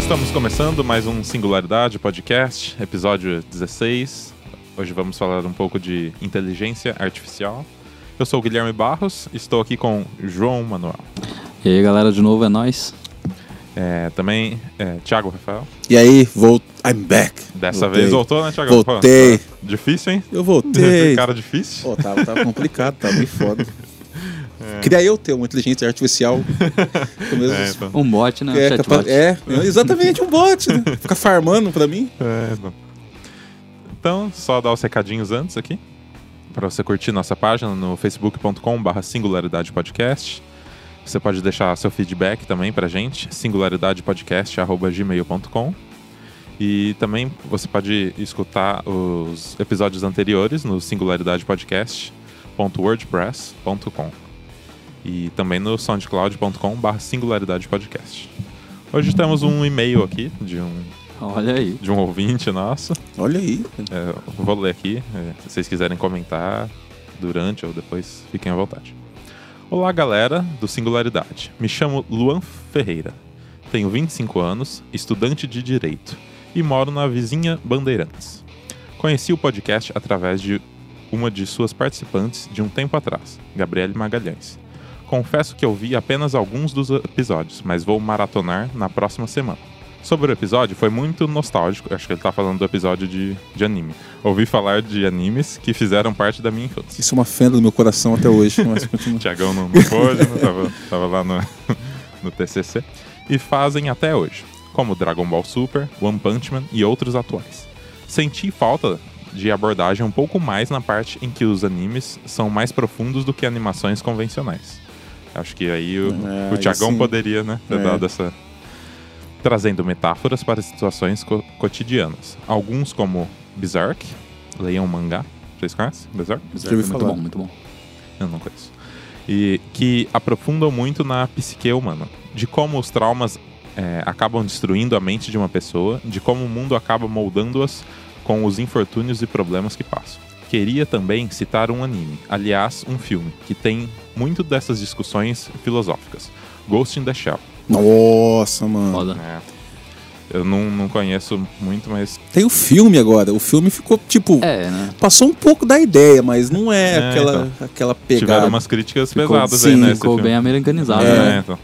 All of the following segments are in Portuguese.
estamos começando mais um Singularidade Podcast, episódio 16. Hoje vamos falar um pouco de inteligência artificial. Eu sou o Guilherme Barros, estou aqui com João Manuel. E aí, galera, de novo é nós. É, também é, Thiago Rafael. E aí, volt... I'm back. Dessa Voltei. vez voltou, né, Thiago? Voltei. Pô, difícil, hein? Eu voltei. Cara difícil. Pô, tava, tava complicado, tava bem foda. Queria eu ter uma inteligência artificial. É, então. Um bot, né? É, capaz- é, exatamente um bot, né? Ficar farmando pra mim. É, então. Então, só dar os recadinhos antes aqui. Para você curtir nossa página no facebook.com.br singularidade podcast. Você pode deixar seu feedback também pra gente, singularidadepodcast.gmail.com. E também você pode escutar os episódios anteriores no singularidadepodcast.wordpress.com e também no soundcloud.com.br singularidadepodcast. Hoje temos um e-mail aqui de um, Olha aí. de um ouvinte nosso. Olha aí. É, vou ler aqui. é, se vocês quiserem comentar durante ou depois, fiquem à vontade. Olá, galera do Singularidade. Me chamo Luan Ferreira. Tenho 25 anos, estudante de Direito e moro na vizinha Bandeirantes. Conheci o podcast através de uma de suas participantes de um tempo atrás, Gabriele Magalhães. Confesso que ouvi apenas alguns dos episódios, mas vou maratonar na próxima semana. Sobre o episódio, foi muito nostálgico. Acho que ele tá falando do episódio de, de anime. Ouvi falar de animes que fizeram parte da minha infância. Isso é uma fenda do meu coração até hoje. Mas continua. Tiagão não, não pôde, né? tava, tava lá no, no TCC. E fazem até hoje, como Dragon Ball Super, One Punch Man e outros atuais. Senti falta de abordagem um pouco mais na parte em que os animes são mais profundos do que animações convencionais. Acho que aí o, É, o Tiagão poderia, né, ter É. dado essa... Trazendo metáforas para situações co- cotidianas. Alguns como Berserk, leiam mangá. Vocês conhecem Berserk? Já ouvi Muito falar. bom, muito bom. Eu não conheço. E que aprofundam muito na psique humana. De como os traumas é, acabam destruindo a mente de uma pessoa, de como o mundo acaba moldando-as com os infortúnios e problemas que passam. Queria também citar um anime, aliás, um filme, que tem muito dessas discussões filosóficas. Ghost in the Shell. Nossa, mano. Foda. É, eu não, não conheço muito, mas Tem o filme agora. O filme ficou, tipo... É, né? Passou um pouco da ideia, mas não é, É, aquela, aquela pegada. tiveram umas críticas Ficou- pesadas aí, sim, né? esse Ficou filme. bem americanizado, É, né? então.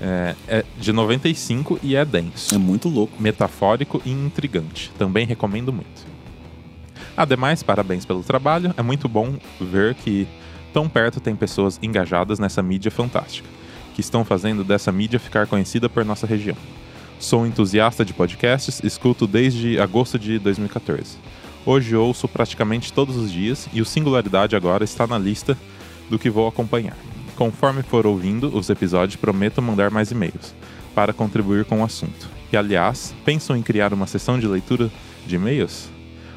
É, é de 95 e é denso. É muito louco. metafórico e intrigante. Também recomendo muito. Ademais, parabéns pelo trabalho. É muito bom ver que tão perto tem pessoas engajadas nessa mídia fantástica, que estão fazendo dessa mídia ficar conhecida por nossa região. Sou entusiasta de podcasts, escuto desde agosto de 2014. Hoje ouço praticamente todos os dias e o Singularidade agora está na lista do que vou acompanhar. Conforme for ouvindo os episódios, prometo mandar mais e-mails para contribuir com o assunto. E aliás, pensam em criar uma sessão de leitura de e-mails?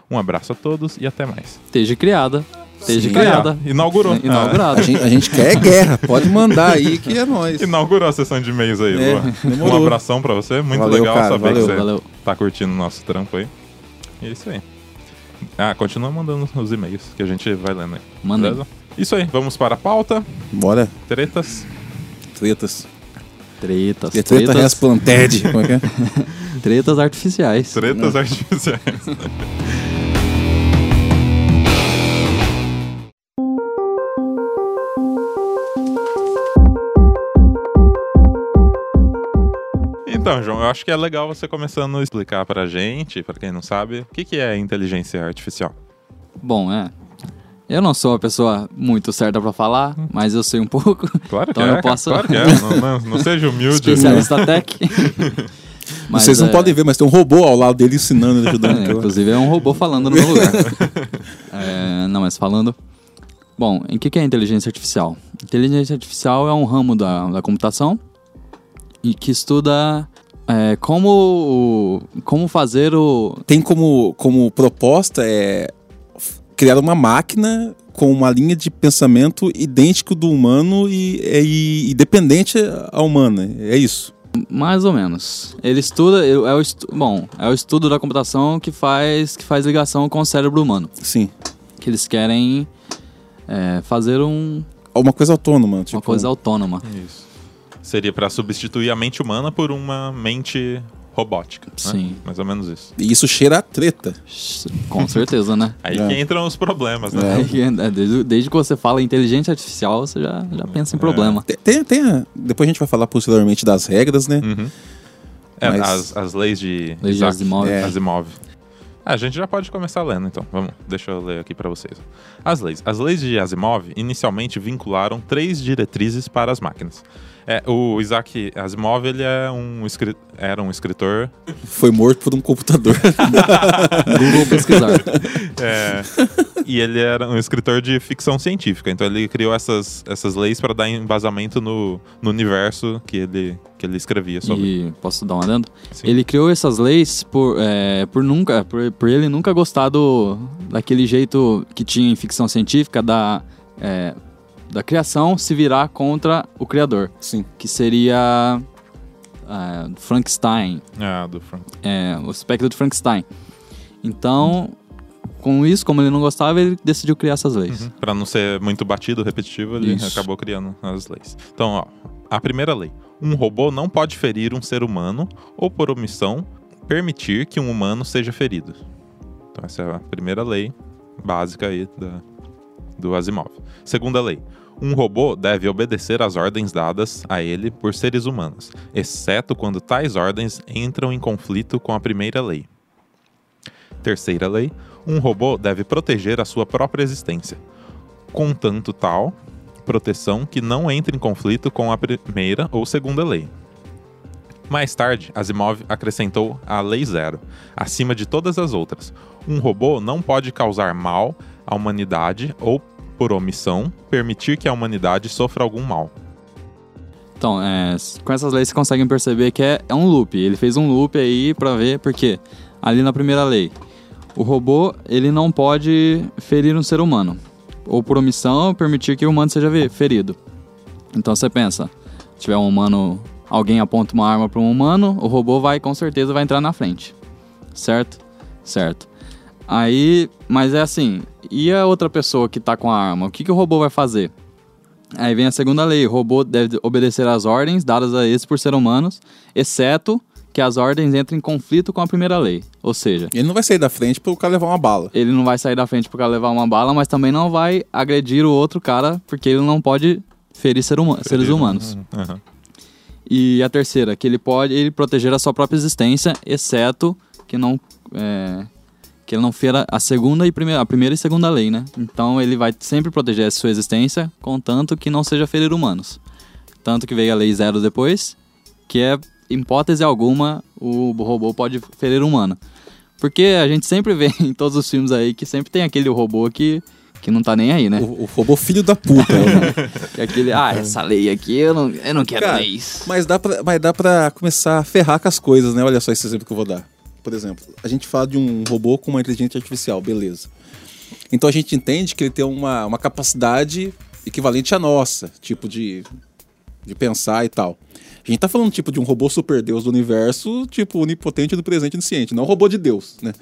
Um abraço a todos e até mais. Esteja criada. Esteja criada. Ah, inaugurou. Inaugurada. A gente, a gente quer guerra. Pode mandar aí que é nóis. Ah, inaugurou a sessão de e-mails aí, É, Luan. Um demorou. abração pra você. Muito Valeu, legal cara, saber valeu, que você Valeu. tá curtindo o nosso trampo aí. E é isso aí. Ah, continua mandando os e-mails que a gente vai lendo aí. Beleza? Isso aí, vamos para a pauta. Bora. Tretas. Tretas. Tretas. E treta tretas, resplanted. Como é que é? tretas artificiais. Tretas artificiais. Então, João, eu acho que é legal você começando a explicar pra gente, pra quem não sabe, o que, que é inteligência artificial. Bom, é. Eu não sou a pessoa muito certa pra falar, mas eu sei um pouco. Claro que Então é, eu cara, posso- claro que é. Não, não- não seja humilde. Especialista tech. Mas, Vocês não é, podem ver, mas tem um robô ao lado dele ensinando, ajudando. É, inclusive é um robô falando no meu lugar. É, não, mas falando. Bom, em que, que é inteligência artificial? Inteligência artificial é um ramo da, da computação e que estuda é, como, como fazer o. Tem como, como proposta é criar uma máquina com uma linha de pensamento idêntico do humano e, e, e dependente à humana. É isso. Mais ou menos. Ele estuda. É o estu, bom, é o estudo da computação que faz, que faz ligação com o cérebro humano. Sim. Que eles querem é, fazer um, Uma coisa autônoma. Tipo, uma coisa autônoma. Isso. Seria pra substituir a mente humana por uma mente robótica. né? Sim. Mais ou menos isso. E isso cheira a treta. Com certeza, né? Aí É. que entram os problemas, né? Aí, é, desde, desde que você fala inteligência artificial, você já, já pensa em problema. Tem, tem, tem a- depois a gente vai falar posteriormente das regras, né? Uhum. É, Mas- as, as leis de Leis de Asimov. É. Asimov. Ah, a gente já pode começar lendo, então. Vamos, deixa eu ler aqui pra vocês. As leis. As leis de Asimov inicialmente vincularam três diretrizes para as máquinas. É, o Isaac Asimov ele é um era um escritor Foi morto por um computador. Google pesquisar. é, e ele era um escritor de ficção científica. Então ele criou essas, essas leis para dar embasamento no, no universo que ele, que ele escrevia sobre. E posso dar um adendo? Sim. Ele criou essas leis por, é, por nunca, por, por ele nunca gostar do, daquele jeito que tinha em ficção científica da, é, da criação se virar contra o criador, Sim. que seria é, Frankenstein, Ah, do Frank. é, o espectro de Frankenstein. Então, com isso, como ele não gostava, ele decidiu criar essas leis. Uhum. Pra não ser muito batido, repetitivo, ele Isso. acabou criando as leis. Então, ó, a primeira lei. Um robô não pode ferir um ser humano ou, por omissão, permitir que um humano seja ferido. Então, essa é a primeira lei básica aí da, do Asimov. Segunda lei. Um robô deve obedecer às ordens dadas a ele por seres humanos, exceto quando tais ordens entram em conflito com a primeira lei. Terceira lei. Um robô deve proteger a sua própria existência, contanto tal proteção que não entre em conflito com a primeira ou segunda lei. Mais tarde, Asimov acrescentou a Lei Zero, acima de todas as outras. Um robô não pode causar mal à humanidade ou, por omissão, permitir que a humanidade sofra algum mal. Então, é, com essas leis você consegue perceber que é, é um loop. Ele fez um loop aí pra ver, porque ali na primeira lei, o robô ele não pode ferir um ser humano. Ou por omissão, permitir que o humano seja ferido. Então você pensa, se tiver um humano, alguém aponta uma arma para um humano, o robô vai com certeza vai entrar na frente. Certo? Certo. Aí, mas é assim, e a outra pessoa que tá com a arma, o que, que o robô vai fazer? Aí vem a segunda lei: o robô deve obedecer às ordens dadas a eles por ser humanos, exceto que as ordens entrem em conflito com a primeira lei. Ou seja, Ele não vai sair da frente pro cara levar uma bala. ele não vai sair da frente para levar uma bala, mas também não vai agredir o outro cara, porque ele não pode ferir ser huma- seres Ferir, humanos. uhum. E a terceira, que ele pode ele proteger a sua própria existência, exceto que não é, que ele não fera a segunda e primeira, a primeira e segunda lei, né? Então ele vai sempre proteger a sua existência, contanto que não seja ferir humanos. Tanto que veio a lei zero depois, que é em hipótese alguma o robô pode ferir humano. Porque a gente sempre vê em todos os filmes aí que sempre tem aquele robô que que não tá nem aí, né? O, o robô filho da puta. né? É aquele, ah, essa lei aqui eu não, eu não quero Cara, leis. mas, dá pra, mas dá pra começar a ferrar com as coisas, né? Olha só esse exemplo que eu vou dar. Por exemplo, a gente fala de um robô com uma inteligência artificial, beleza. Então a gente entende que ele tem uma, uma capacidade equivalente à nossa, tipo de, de pensar e tal. A gente tá falando tipo de um robô super deus do universo, tipo onipotente do presente e onisciente, não um robô de Deus, né?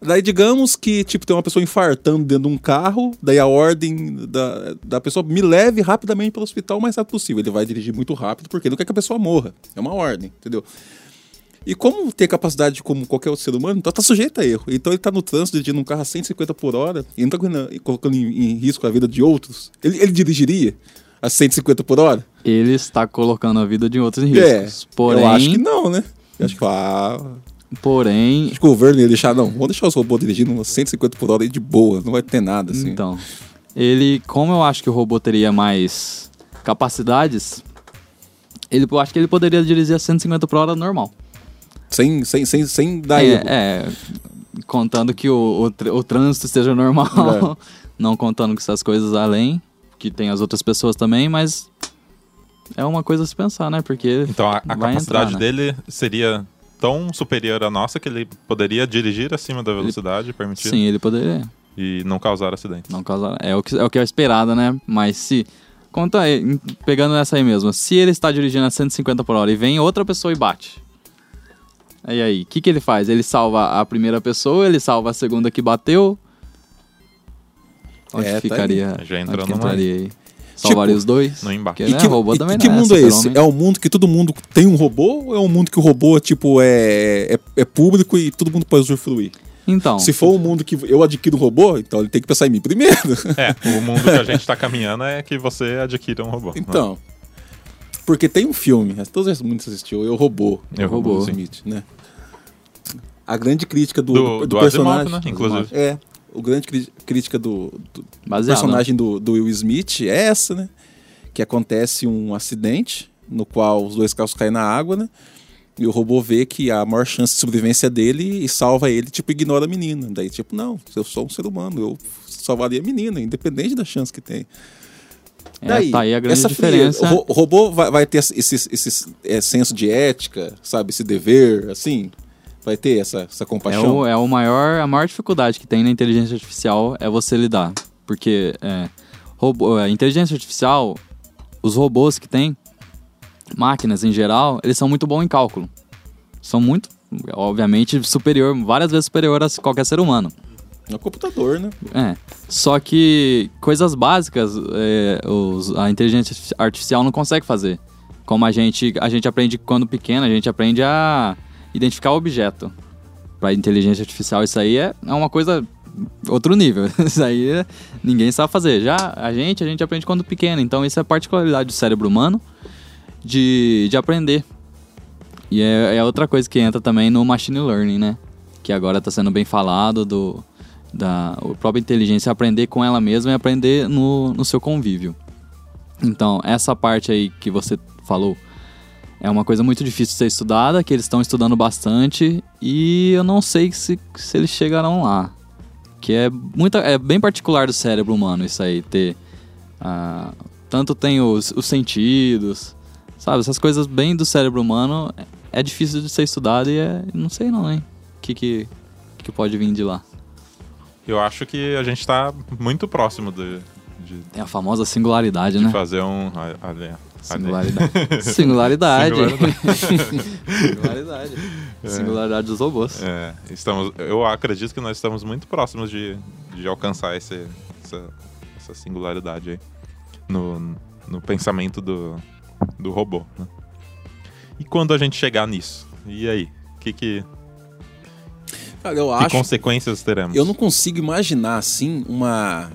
Daí digamos que tipo tem uma pessoa infartando dentro de um carro, daí a ordem da, da pessoa me leve rapidamente para o hospital o mais rápido possível. Ele vai dirigir muito rápido porque ele não quer que a pessoa morra. É uma ordem, entendeu? E como tem capacidade como qualquer outro ser humano, então tá sujeito a erro. Então ele tá no trânsito dirigindo um carro a 150 por hora e não tá colocando- em, em risco a vida de outros. Ele, ele dirigiria a 150 por hora? Ele está colocando a vida de outros em É, riscos. Porém, eu acho que não, né? Eu acho que, ah, porém, acho que o governo ia deixar, não, vamos deixar os robôs dirigindo a 150 por hora aí de boa, não vai ter nada, assim. então, ele, como eu acho que o robô teria mais capacidades, ele, eu acho que ele poderia dirigir a 150 por hora normal. Sem, sem, sem, sem dar é, erro. é, contando que o, o, tr- o trânsito esteja normal, É. não contando com essas coisas além, que tem as outras pessoas também, mas é uma coisa a se pensar, né? Porque Então a, a vai capacidade entrar, né? dele seria tão superior à nossa que ele poderia dirigir acima da velocidade permitida Sim, ele poderia. e não causar acidente. Não causar. É o que é, o que é esperado, né? Mas se. Conta aí, pegando essa aí mesmo. Se ele está dirigindo a 150 por hora e vem outra pessoa e bate. E aí, o que, que ele faz? Ele salva a primeira pessoa, ele salva a segunda que bateu. Onde É, tá ficaria? aí. Já onde que numa- entraria aí? Salvaria os dois. No embate. Porque, E né, que, robô e também que não mundo é esse? É um mundo que todo mundo tem um robô ou é um mundo que o robô tipo, é, é, é público e todo mundo pode usufruir? Então, Se for um mundo que eu adquiro um robô, então ele tem que pensar em mim primeiro. É, o mundo que a gente tá caminhando é que você adquira um robô. Então. Porque tem um filme, todo mundo assistiu, Eu Robô. Eu, Robô. Will Smith, né? A grande crítica do, Do- do, do personagem. Né? Inclusive. É. O grande crítica do, do personagem do, do Will Smith é essa, né? Que acontece um acidente no qual os dois carros caem na água, né? E o robô vê que a maior chance de sobrevivência é dele e salva ele, tipo, ignora a menina. Daí, tipo, não, eu sou um ser humano, eu salvaria a menina, independente da chance que tem. É, tá aí a grande essa diferença. frieza, o ro- o robô vai, vai ter esse, esse, é, senso de ética, sabe? Esse dever, assim. Vai ter essa, essa É compaixão. o, é o maior, a maior dificuldade que tem na inteligência artificial é você lidar. Porque é, robô, a inteligência artificial, os robôs que tem, máquinas em geral, eles são muito bons em cálculo. São muito, obviamente, superior, várias vezes superior a qualquer ser humano. Um computador, né? É. Só que coisas básicas é, os- a inteligência artificial não consegue fazer. Como a gente, a gente aprende quando pequeno, a gente aprende a identificar o objeto. Para inteligência artificial, isso aí é, é uma coisa outro nível. Isso aí ninguém sabe fazer. Já a gente, a gente aprende quando pequeno. Então isso é particularidade do cérebro humano de, de aprender. E é, é outra coisa que entra também no machine learning, né? Que agora está sendo bem falado do da própria inteligência aprender com ela mesma e aprender no, no seu convívio. Então, essa parte aí que você falou é uma coisa muito difícil de ser estudada, que eles estão estudando bastante e eu não sei se, se eles chegarão lá. Que é, muita, é bem particular do cérebro humano isso aí, ter... ah, tanto tem os, os sentidos, sabe? Essas coisas bem do cérebro humano é, é difícil de ser estudado e é, não sei não, hein? O que, que, que pode vir de lá. Eu acho que a gente tá muito próximo de, de, É a famosa singularidade, de né? fazer um. Ali, ali. Singularidade. Singularidade. Singularidade. Singularidade. Singularidade dos robôs. É, estamos, eu acredito que nós estamos muito próximos de, de alcançar esse, essa, essa singularidade aí no, no pensamento do, do robô. né? E quando a gente chegar nisso? E aí? Que, que, Cara, eu que acho. consequências teremos? Eu não consigo imaginar, assim, uma.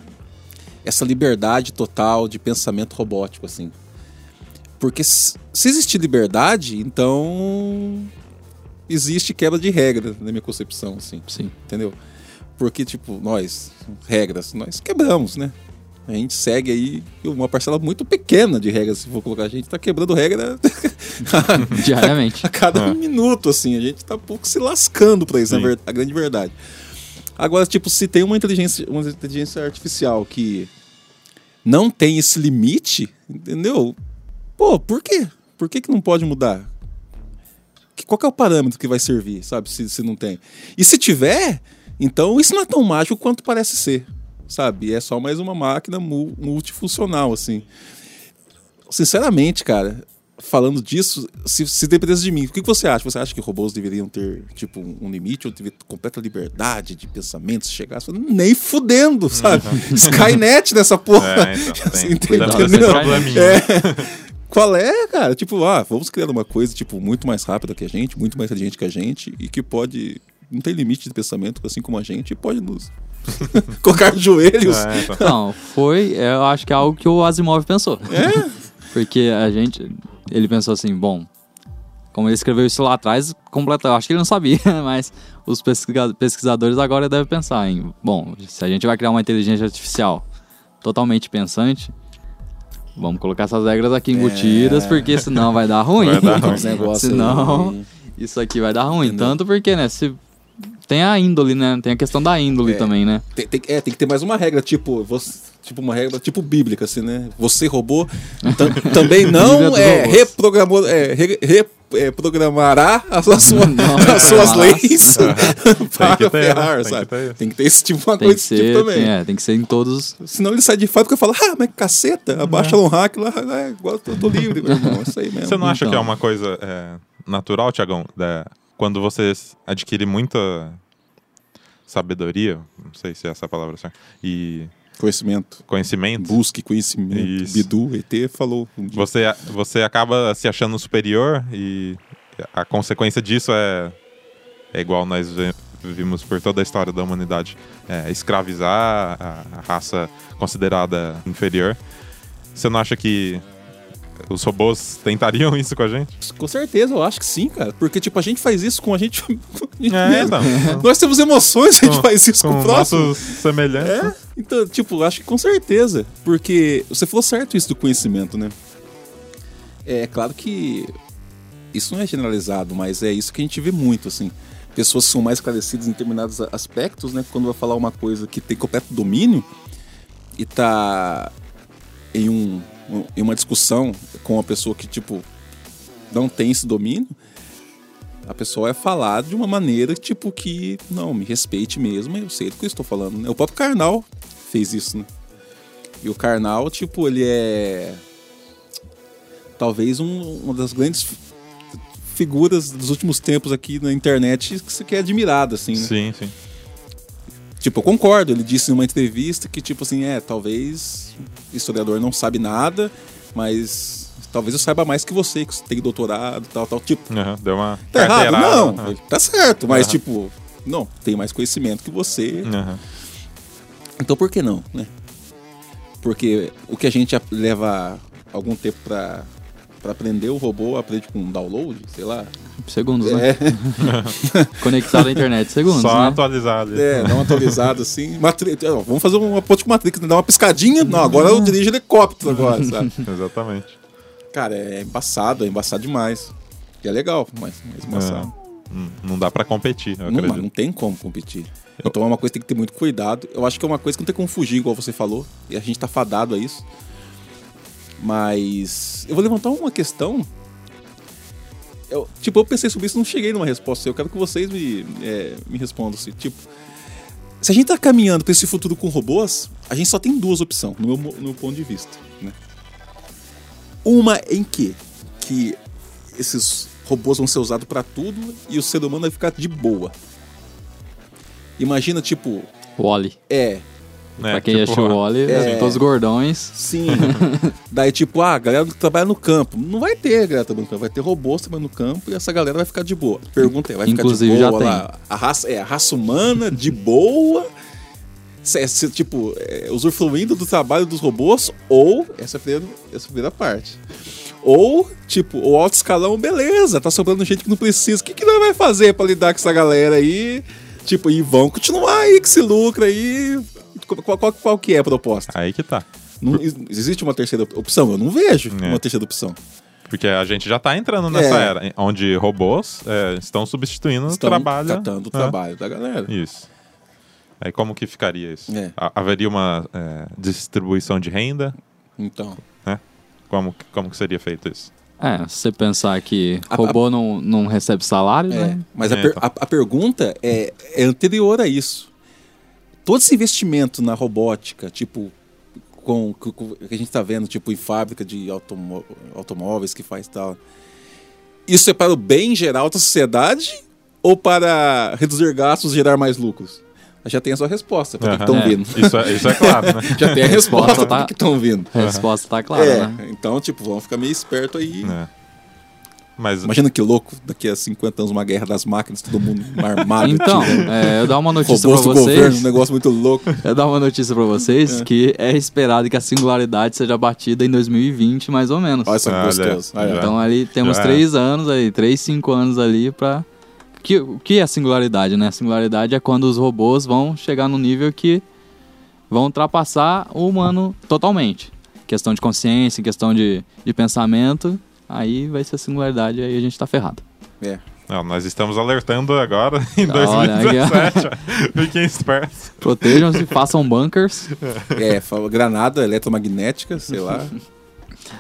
Essa liberdade total de pensamento robótico, assim. Porque se se existir liberdade, então. Existe quebra de regra, na minha concepção, assim. Sim. Entendeu? Porque, tipo, nós, regras, nós quebramos, né? A gente segue aí uma parcela muito pequena de regras, se for colocar. A gente tá quebrando regra Diariamente. a cada É. minuto, assim. A gente tá um pouco se lascando pra isso, Sim. na ver- a grande verdade. Agora, tipo, se tem uma inteligência, uma inteligência artificial que não tem esse limite, entendeu? Pô, por quê? Por que, que não pode mudar? Que- Qual que é o parâmetro que vai servir, sabe? Se, se não tem. E se tiver, então isso não é tão mágico quanto parece ser, sabe? É só mais uma máquina mu- multifuncional, assim. Sinceramente, cara, falando disso, se, se dependesse de mim, o que que você acha? Você acha que robôs deveriam ter, tipo, um limite ou ter completa liberdade de pensamento, se chegasse? Nem fudendo, sabe? Skynet nessa porra. É, então, tem, Entendeu? É. Qual é, cara? Tipo, ah, vamos criar uma coisa, tipo, muito mais rápida que a gente, muito mais inteligente que a gente e que pode... Não tem limite de pensamento, assim como a gente, e pode nos colocar de joelhos. É, então. Não, foi, eu acho que é algo que o Asimov pensou. É? Porque a gente, ele pensou assim, bom, como ele escreveu isso lá atrás, completa, eu acho que ele não sabia, mas os pesquisa- pesquisadores agora devem pensar em, bom, se a gente vai criar uma inteligência artificial totalmente pensante, vamos colocar essas regras aqui embutidas, É. porque senão vai dar ruim. Vai dar ruim. Uns negócios Senão-. Isso aqui vai dar ruim. Entendeu? Tanto porque, né, se tem a índole, né? Tem a questão da índole É. também, né? Tem, tem- é, tem que ter mais uma regra, tipo, você, tipo uma regra tipo bíblica, assim, né? Você robô tam- também não é, reprogramou, é, re- re- é, programará as, sua- Não, as suas leis Tem para que ter, né? ferrar, Tem que sabe? ter isso. Tem que ter esse tipo, uma Tem coisa desse tipo também. tem, é, tem que ser em todos. Senão ele sai de fábrica e fala, ah, mas caceta, abaixa um hack lá, é, igual eu tô livre, meu irmão, é isso aí mesmo. Você não acha Então. que é uma coisa é, natural, Tiagão? É, quando você adquire muita sabedoria, não sei se é essa a palavra certa, e Conhecimento. conhecimento, Busque conhecimento. Isso. Bidu, ET, falou um você, você acaba se achando superior e a consequência disso é, é igual nós vimos por toda a história da humanidade. É escravizar a, a raça considerada inferior. Você não acha que os robôs tentariam isso com a gente? Com certeza, eu acho que sim, cara. Porque, tipo, a gente faz isso com a gente, É, então. Nós temos emoções, a gente faz isso com, Com o próximo. nossos semelhantes. É, então, tipo, acho que com certeza. Porque você falou certo isso do conhecimento, né? É claro que isso não é generalizado, mas é isso que a gente vê muito, assim. Pessoas que são mais esclarecidas em determinados aspectos, né? Quando vai falar uma coisa que tem completo domínio e tá em, um- em uma discussão com uma pessoa que, tipo, não tem esse domínio, a pessoa vai falar de uma maneira, tipo, que, não, me respeite mesmo, eu sei do que eu estou falando, né? O próprio Karnal fez isso, né? E o Karnal, tipo, ele é talvez um- uma das grandes fi- figuras dos últimos tempos aqui na internet que você quer admirada, assim, né? Sim, sim. Tipo, eu concordo, ele disse numa entrevista que, tipo assim, é, talvez historiador não sabe nada, mas talvez eu saiba mais que você, que você tem doutorado, tal, tal. Tipo, Aham, deu uma tá errado? Não, Aham. tá certo, mas Aham. tipo, não, tem mais conhecimento que você. Então por que não, né? Porque o que a gente leva algum tempo pra, pra aprender, o robô aprende com download, sei lá. Segundos, né? É, Conectado à internet, segundos, Só né? atualizar ali. é, dá uma atualizada assim. Matri... ó, Vamos fazer uma ponte com Matrix, né? dar uma piscadinha. Não, agora eu dirijo helicóptero agora, sabe? Exatamente. Cara, é embaçado, é embaçado demais. E é legal, mas, mas embaçado. Hum, Não dá pra competir, eu Não, acredito. não tem como competir. Então é uma coisa que tem que ter muito cuidado. Eu acho que é uma coisa que não tem como fugir, igual você falou. E a gente tá fadado a isso. Mas eu vou levantar uma questão. Eu, tipo, eu pensei sobre isso e não cheguei numa resposta. Eu quero que vocês me, é, me respondam. Assim, tipo, se a gente tá caminhando pra esse futuro com robôs, a gente só tem duas opções, no meu, no meu ponto de vista. Né? Uma em que, que esses robôs vão ser usados pra tudo e o ser humano vai ficar de boa. Imagina, tipo, Wally. é, né? pra quem Tipo, achou o Wally, é. todos gordões. sim. Daí, tipo, ah, a galera que trabalha no campo. Não vai ter galera trabalhando no campo, vai ter robôs trabalhando no campo e essa galera vai ficar de boa. Pergunta é, vai Inclusive, ficar já de boa tem. lá? A raça, é, a raça humana, de boa, se- se, tipo, é, usufruindo do trabalho dos robôs, ou, essa é a primeira, essa é a primeira parte. Ou, tipo, o alto escalão, beleza, tá sobrando gente que não precisa. O que, que nós vai fazer pra lidar com essa galera aí? Tipo, e vão continuar aí que se lucra aí. Qual, qual, qual que é a proposta? Aí que tá. Não, ex- existe uma terceira opção? Eu não vejo É. uma terceira opção. Porque a gente já tá entrando nessa É. era, onde robôs é, estão substituindo o Estão trabalho. catando o É, trabalho da galera. Isso. Aí como que ficaria isso? É. Ha- Haveria uma é, distribuição de renda? Então, Como, como que seria feito isso? É, se você pensar que A- robô não, não recebe salário, é. né? Mas a, per- então. a- a pergunta é, é anterior a isso. Todo esse investimento na robótica, tipo, com, que a gente tá vendo, tipo, em fábrica de automó- automóveis que faz tal. Isso é para o bem geral da sociedade ou para reduzir gastos e gerar mais lucros? Já tem a sua resposta para que Aham. estão É. vindo. Isso é, isso é claro, né? Já tem a resposta Resposta para tá- que estão vindo. A resposta tá clara, é, né? então, tipo, vamos ficar meio esperto aí. É. Mas Imagina que louco, daqui a 50 anos uma guerra das máquinas, todo mundo armado. Então, é, eu dar uma notícia pra do governo, vocês. um negócio muito louco. Eu dar uma notícia pra vocês É. que é esperado que a singularidade seja batida em 2020, mais ou menos. Olha só que gostoso. Então ali temos Já é. três anos aí, três, cinco anos ali pra. Que, o que é a singularidade, né? A singularidade é quando os robôs vão chegar no nível que vão ultrapassar o humano totalmente. Questão de consciência, questão de, de pensamento, aí vai ser a singularidade, aí a gente tá ferrado. É. não, nós estamos alertando agora em ó. 2017. ó. Fiquem espertos. Protejam-se, façam bunkers, É, fala, granada eletromagnética, sei lá.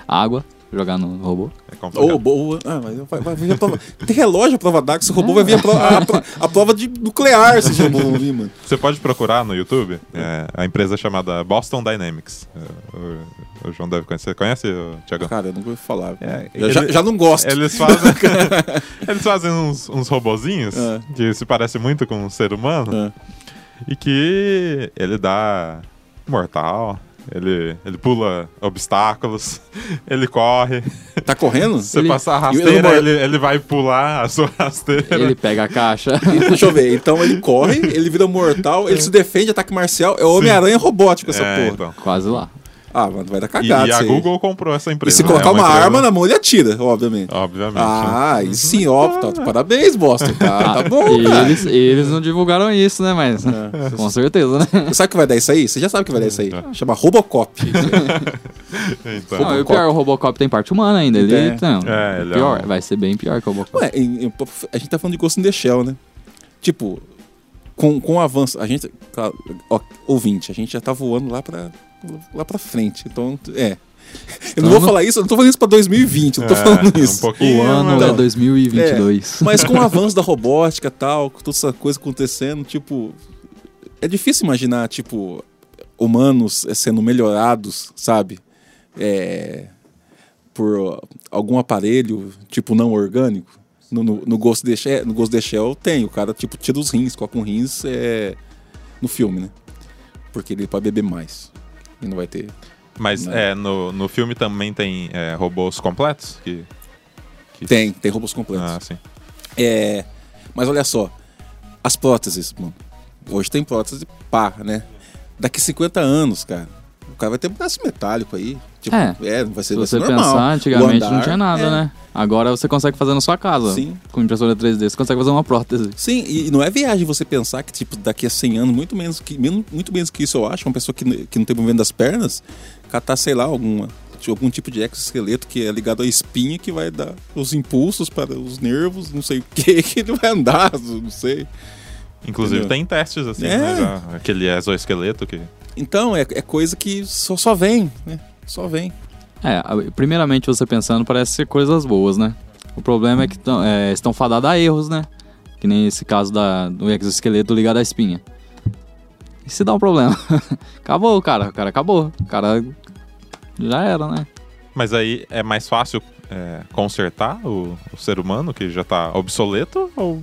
água, jogar no robô. É complicado. Ou boa. Ah, mas vai, vai vir a prova. Tem relógio a prova d'água, esse robô vai vir a prova, a, pro- a prova de nuclear, se robô vir, mano. Você pode procurar no YouTube é, a empresa chamada Boston Dynamics. É, o, o João deve conhecer. Conhece, Tiagão? Cara, eu não vou falar. É, eu já, já não gosto. Eles fazem, eles fazem uns, uns robozinhos É. que se parecem muito com um ser humano É. e que ele dá mortal. Ele, ele pula obstáculos, ele corre. Tá correndo? Se você Ele- passar a rasteira, ele, ele vai pular a sua rasteira. Ele pega a caixa. Deixa eu ver. Então ele corre, ele vira mortal, ele se defende, ataque marcial. É o Homem-Aranha robótico essa É, porra. então. Quase lá. Ah, mano, vai dar E, cagada e a isso aí. Google comprou essa E empresa. se né? colocar É uma empresa- arma na mão, ele atira, obviamente. Obviamente. Ah, e sim, ó. tá- Parabéns, Boston. Tá, tá bom, E cara. eles, eles não divulgaram isso, né? Mas com certeza, né? Sabe o que vai dar isso aí? Você já sabe o que vai dar isso aí. Tá. Chama Robocop. Então, Não, e o pior, o Robocop tem parte humana ainda. Ele, É. não, É, ele é pior, um- vai ser bem pior que o Robocop. Ué, a gente tá falando de Ghost in the Shell, né? Tipo, com, com o avanço, a gente, claro, ó, ouvinte, a gente já tá voando lá pra, lá pra frente. Então, é. Eu não vou Então- falar isso, eu não tô falando isso pra 2020, eu não tô é, falando Um isso. pouquinho, O ano mas- é Não. 2022. Mas com o avanço da robótica e tal, com toda essa coisa acontecendo, tipo. É difícil imaginar, tipo, humanos sendo melhorados, sabe? É, por algum aparelho, tipo, não orgânico. No, no, no Ghost the Shell, no Ghost the Shell tem, o cara, tipo, tira os rins, coloca um rins é, no filme, né? Porque ele pode beber mais. E não vai ter. Mas Não. é, no, no filme também tem é, robôs completos? Que, que- Tem, tem robôs completos. Ah, sim. É, mas olha só, as próteses, mano. Hoje tem prótese pá, né? Daqui 50 anos, cara, cara vai ter um braço metálico aí. Tipo, É. não vai ser, Se vai você ser normal. pensar, antigamente O não andar, tinha nada, é. né? Agora você consegue fazer na sua casa. Sim. Com impressora 3D, você consegue fazer uma prótese. Sim, e não é viagem você pensar que, tipo, daqui a 100 anos, muito menos que, muito menos que isso, eu acho, uma pessoa que, que não tem movimento das pernas, catar, sei lá, alguma, tipo, algum tipo de exoesqueleto que é ligado à espinha que vai dar os impulsos para os nervos, não sei o que, que ele vai andar, não sei. Inclusive Entendeu? tem testes, assim, É. né? aquele exoesqueleto que. Então, é, é coisa que só, só vem, né? Só vem. É, primeiramente você pensando parece ser coisas boas, né? O problema é que tão- é, estão fadados a erros, né? Que nem esse caso da, do exoesqueleto ligado à espinha. E se dá um problema? acabou, cara. O cara acabou. O cara já era, né? Mas aí é mais fácil é, consertar o, o ser humano que já tá obsoleto ou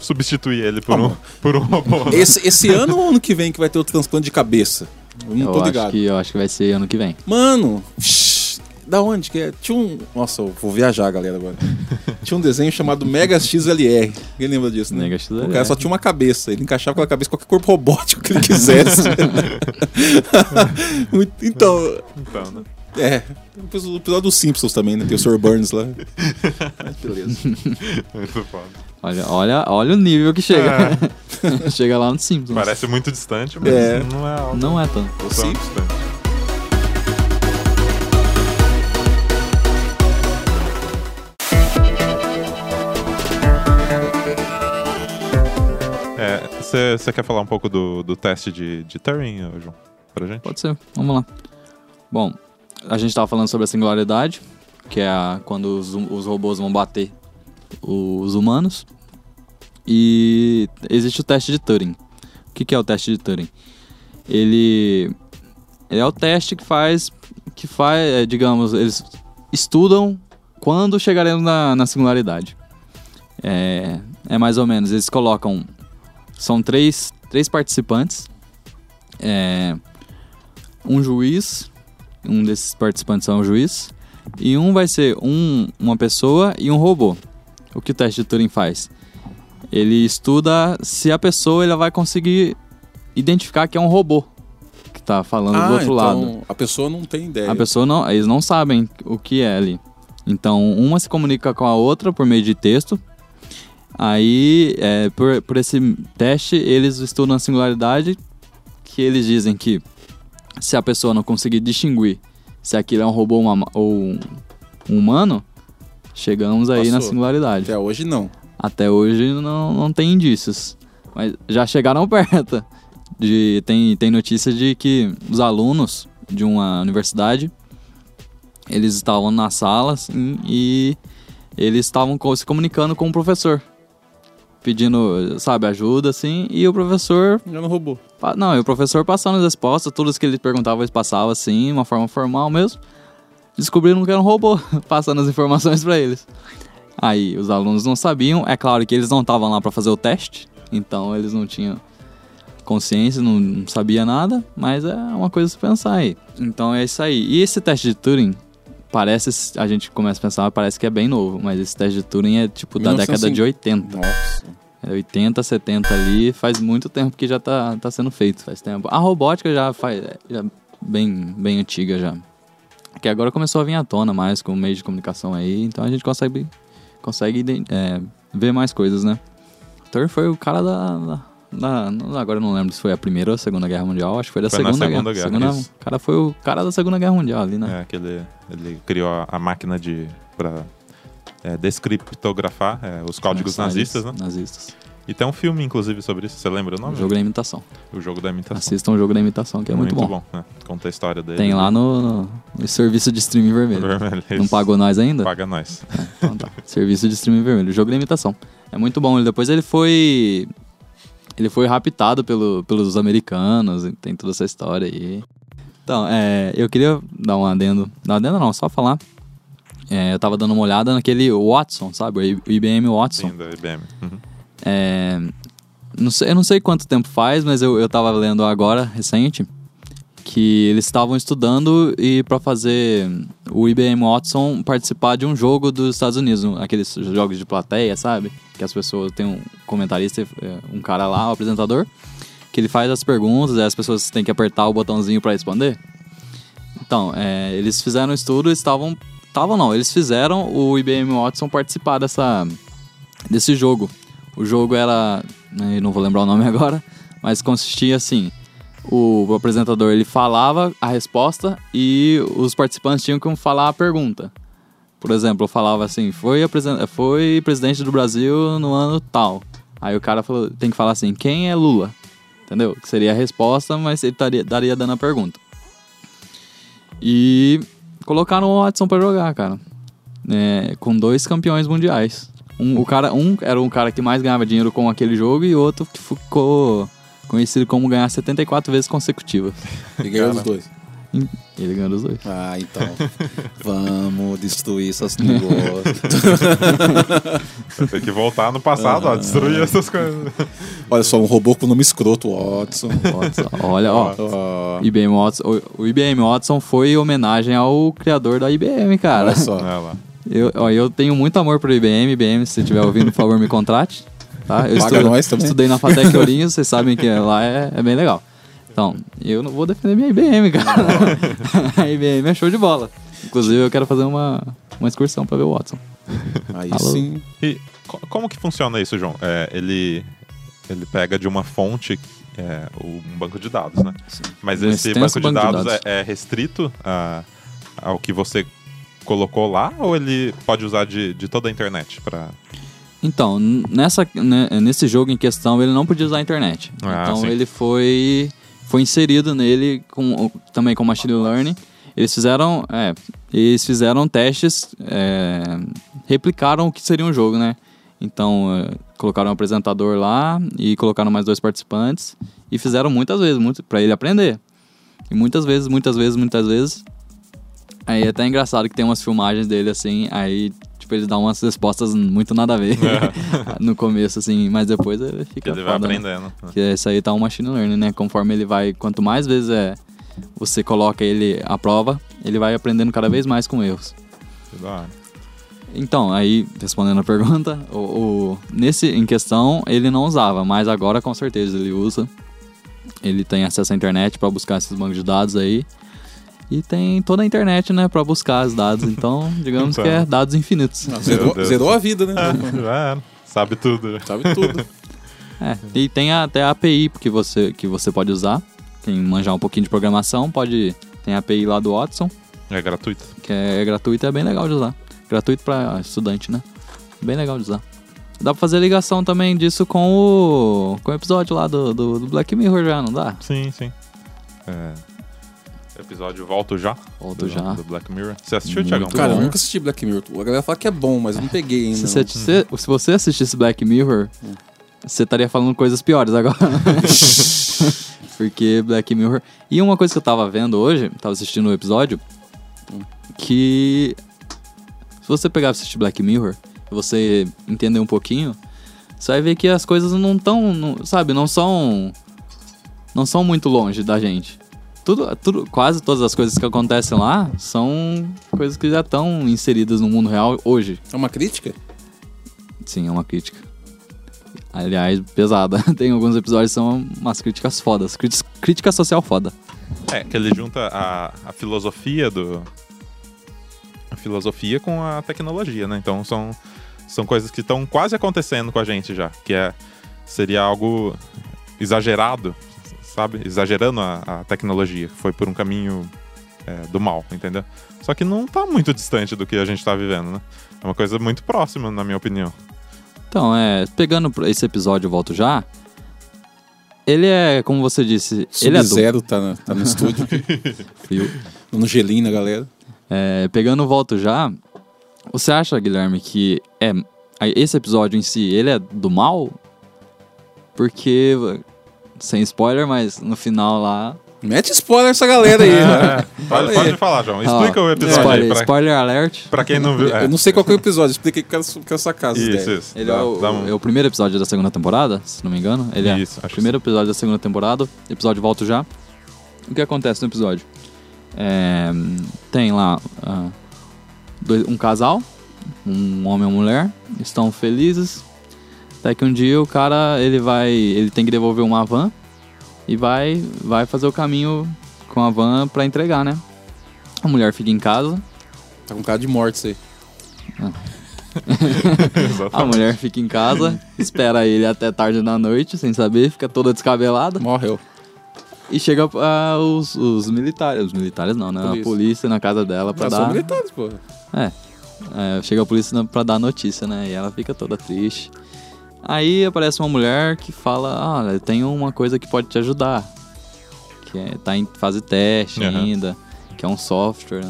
substituir ele por, Ah, um, por um robô? Esse, esse ano ou ano que vem que vai ter o transplante de cabeça? Eu não eu, tô acho ligado. que, eu acho que vai ser ano que vem. Mano, shh, da onde que é? Tinha um. Nossa, eu vou viajar, galera, agora. tinha um desenho chamado Mega XLR. Quem lembra disso, né? Mega XLR. O cara só tinha uma cabeça. Ele encaixava com a cabeça qualquer corpo robótico que ele quisesse. Então, Então, né? É. O episódio dos Simpsons também, né? Tem o Sr. Burns lá. Beleza. Muito foda. Olha, olha, olha o nível que chega. chega lá no Simpsons. Parece muito distante, mas É. não é algo Não é tanto. O tão Simpsons. distante. Você quer falar um pouco do, do teste de, de Turing, João? Pra gente? Pode ser, vamos lá. Bom, a gente estava falando sobre a singularidade, que é a- quando os, hum- os robôs vão bater os humanos. E existe o teste de Turing. O que, que é o teste de Turing? Ele, ele é o teste que faz, que faz, é, digamos, eles estudam quando chegaremos na, na singularidade. É, é mais ou menos, eles colocam, são três, três participantes, é, um juiz, um desses participantes é um juiz, e um vai ser um, uma pessoa e um robô. O que o teste de Turing faz? Ele estuda se a pessoa ela vai conseguir identificar que é um robô que tá falando do outro então lado. a pessoa não tem ideia. A pessoa não, eles não sabem o que é ali. Então, uma se comunica com a outra por meio de texto. Aí, é, por, por esse teste, eles estudam a singularidade, que eles dizem que se a pessoa não conseguir distinguir se aquilo é um robô ou uma- ou um humano, chegamos aí na Passou. singularidade. Até hoje não. Até hoje não, não tem indícios. Mas já chegaram perto. De, tem, tem notícia de que os alunos de uma universidade eles estavam na sala assim, e eles estavam se comunicando com o professor. Pedindo, sabe, ajuda, assim, e o professor. Já não roubou. Não, e o professor passando as respostas, todas que ele perguntava, eles passavam assim, de uma forma formal mesmo. Descobriram que era um robô, passando as informações pra eles. Aí os alunos não sabiam, é claro que eles não estavam lá para fazer o teste, então eles não tinham consciência, não, não sabia nada, mas é uma coisa a se pensar aí. Então é isso aí. E esse teste de Turing, parece, a gente começa a pensar, parece que é bem novo, mas esse teste de Turing é tipo da 1905. década de 80. Nossa. É 80, 70 ali, faz muito tempo que já tá, tá sendo feito, faz tempo. A robótica já faz, é, já bem, bem antiga já. Que agora começou a vir à tona mais com o meio de comunicação aí, então a gente consegue, consegue é, ver mais coisas, né? Turing foi o cara da, da- da- Agora eu não lembro se foi a primeira ou a segunda guerra mundial, acho que foi da Foi na segunda, Segunda guerra. Guerra, isso. O cara foi o cara da segunda guerra mundial ali, né? É, que ele, ele criou a, a máquina de para descriptografar é, os códigos Mensagens nazistas, né? Nazistas. E tem um filme, inclusive, sobre isso. Você lembra o O nome? jogo da imitação. O jogo da imitação. Assistam o jogo da imitação, que é muito, bom. né? Conta a história dele. Tem lá no, no serviço de streaming vermelho. Vermelho, Não pagou nós ainda? Paga nós. Então tá. Serviço de streaming vermelho. Jogo da imitação. É muito bom. Depois ele foi. Ele foi raptado pelo, pelos americanos. Tem toda essa história aí. Então, é, eu queria dar um adendo. Um adendo não, só falar. É, eu tava dando uma olhada naquele Watson, sabe? O IBM Watson. Sim, da IBM. Uhum. É, não sei, eu não sei quanto tempo faz, mas eu, eu tava lendo agora, recente, que eles estavam estudando e para fazer o IBM Watson participar de um jogo dos Estados Unidos, um- aqueles jogos de plateia, sabe? Que as pessoas tem um comentarista, é, um cara lá, o apresentador, que ele faz as perguntas e as pessoas têm que apertar o botãozinho para responder. Então, é, eles fizeram um estudo, estavam, estavam não, eles fizeram o IBM Watson participar dessa desse jogo. O jogo era, né, não vou lembrar o nome agora, mas consistia assim: o apresentador ele falava a resposta e os participantes tinham que falar a pergunta. Por exemplo, eu falava assim: foi, foi presidente do Brasil no ano tal. Aí o cara falou, tem que falar assim: quem é Lula? Entendeu? Que seria a resposta, mas ele taria, daria dando a pergunta. E colocaram o Watson pra jogar, cara. É, com dois campeões mundiais. Um, o cara, um era um cara que mais ganhava dinheiro com aquele jogo e outro que ficou conhecido como ganhar 74 vezes consecutivas. E ganhou os dois. Ele ganhou os dois. Ah, então. Vamos destruir essas negócios. Tem que voltar no passado, ó, destruir essas coisas. Olha só, um robô com nome escroto, Watson. Watson, olha, ó. IBM Watson, o, o IBM Watson foi em homenagem ao criador da IBM, cara. olha só. É. Eu, ó, eu tenho muito amor pro IBM. IBM, se você estiver ouvindo, por favor, me contrate. Tá? Eu Paga nós também. estudei na Fatec Ourinhos, vocês sabem que lá é, é bem legal. Então, eu não vou defender minha IBM, cara. a IBM é show de bola. Inclusive, eu quero fazer uma, uma excursão pra ver o Watson. Aí Alô? sim. E co- como que funciona isso, João? É, ele, ele pega de uma fonte, é, um banco de dados, né? Mas Um esse banco de banco de dados, dados. É, é restrito a- ao que você colocou lá ou ele pode usar de, de toda a internet? Pra... Então, nessa, né, nesse jogo em questão, ele não podia usar a internet. Ah, então, sim. ele foi, foi inserido nele com, também com machine learning. Eles fizeram, é, eles fizeram testes, é, replicaram o que seria um jogo, né? Então, é, colocaram um apresentador lá e colocaram mais dois participantes e fizeram muitas vezes, muito, para ele aprender. E muitas vezes, muitas vezes, muitas vezes. Aí é até engraçado que tem umas filmagens dele assim, aí tipo eles dão umas respostas muito nada a ver no começo assim, mas depois ele fica ele vai foda, né? aprendendo. Que isso aí tá um machine learning, né? Conforme ele vai, quanto mais vezes é você coloca ele à prova, ele vai aprendendo cada vez mais com erros. Que da hora. Então, aí, respondendo a pergunta, o, o- nesse em questão ele não usava, mas agora com certeza ele usa. Ele tem acesso à internet para buscar esses bancos de dados aí. E tem toda a internet, né, para buscar os dados. Então, digamos Então. que é dados infinitos. Ah, Zerou, zerou a vida, né? Já era. Sabe tudo. Sabe tudo. É, e tem a- até a API que você, que você pode usar. Quem manjar um pouquinho de programação pode. Tem a API lá do Watson, É gratuito. que é, gratuito e é bem legal de usar. Gratuito para estudante, né? Bem legal de usar. Dá pra fazer ligação também disso com o, com o episódio lá do, do, do Black Mirror já, não dá? Sim, sim. É, Episódio Volto Já. Volto do, já. Do Black Mirror. Você assistiu, Thiagão? Cara, eu nunca assisti Black Mirror. A galera fala que é bom, mas eu não peguei ainda. Se você, se, se você assistisse Black Mirror, você estaria falando coisas piores agora. Porque Black Mirror. E uma coisa que eu tava vendo hoje, tava assistindo o episódio, que se você pegar e assistir Black Mirror, e você entender um pouquinho, você vai ver que as coisas não tão, não- sabe, não são não são muito longe da gente. Tudo, tudo, quase todas as coisas que acontecem lá são coisas que já estão inseridas no mundo real hoje. É uma crítica? Sim, é uma crítica. Aliás, pesada. Tem alguns episódios que são umas críticas fodas. Crítica, social foda. É, que ele junta a, a filosofia do. A filosofia com a tecnologia, né? Então são, são coisas que estão quase acontecendo com a gente já. Que é. Seria algo exagerado, sabe? Exagerando a, a tecnologia. Foi por um caminho é, do mal, entendeu? Só que não tá muito distante do que a gente tá vivendo, né? É uma coisa muito próxima, na minha opinião. Então, é, pegando esse episódio, eu volto já. Ele é, como você disse, ele é do... Sub-Zero tá, na- tá no estúdio, Frio. no gelinho na galera. É, pegando o volto já, você acha, Guilherme, que é esse episódio em si, ele é do mal? Porque, sem spoiler, mas no final lá... Mete spoiler essa galera aí. né? É, pode, pode falar, João. Explica Ó, o episódio spoiler, aí pra, spoiler alert. pra quem não viu. É. Eu não sei qual que é o episódio, expliquei que quero sacar as Isso, isso. Ele Dá- é, o, um- é o primeiro episódio da segunda temporada, se não me engano. Ele Isso, é acho o primeiro episódio da segunda temporada. Episódio volto já. O que acontece no episódio? É, tem lá ah, dois- um casal, um homem e uma mulher, estão felizes. Até que um dia o cara ele vai, ele tem que devolver uma van e vai, vai fazer o caminho com a van pra entregar, né? A mulher fica em casa, Tá com cara de morte isso aí. A Exatamente. mulher fica em casa, espera ele até tarde da noite, sem saber, fica toda descabelada. Morreu. E chega ah, os, os militares. Os militares não, né? Polícia. A polícia na casa dela pra Já dar. são militares, pô. É. É, Chega a polícia pra dar notícia, né? E ela fica toda triste. Aí aparece uma mulher que fala: Ah, eu tenho uma coisa que pode te ajudar. Que é, tá em fase teste Aham. ainda. Que é um software.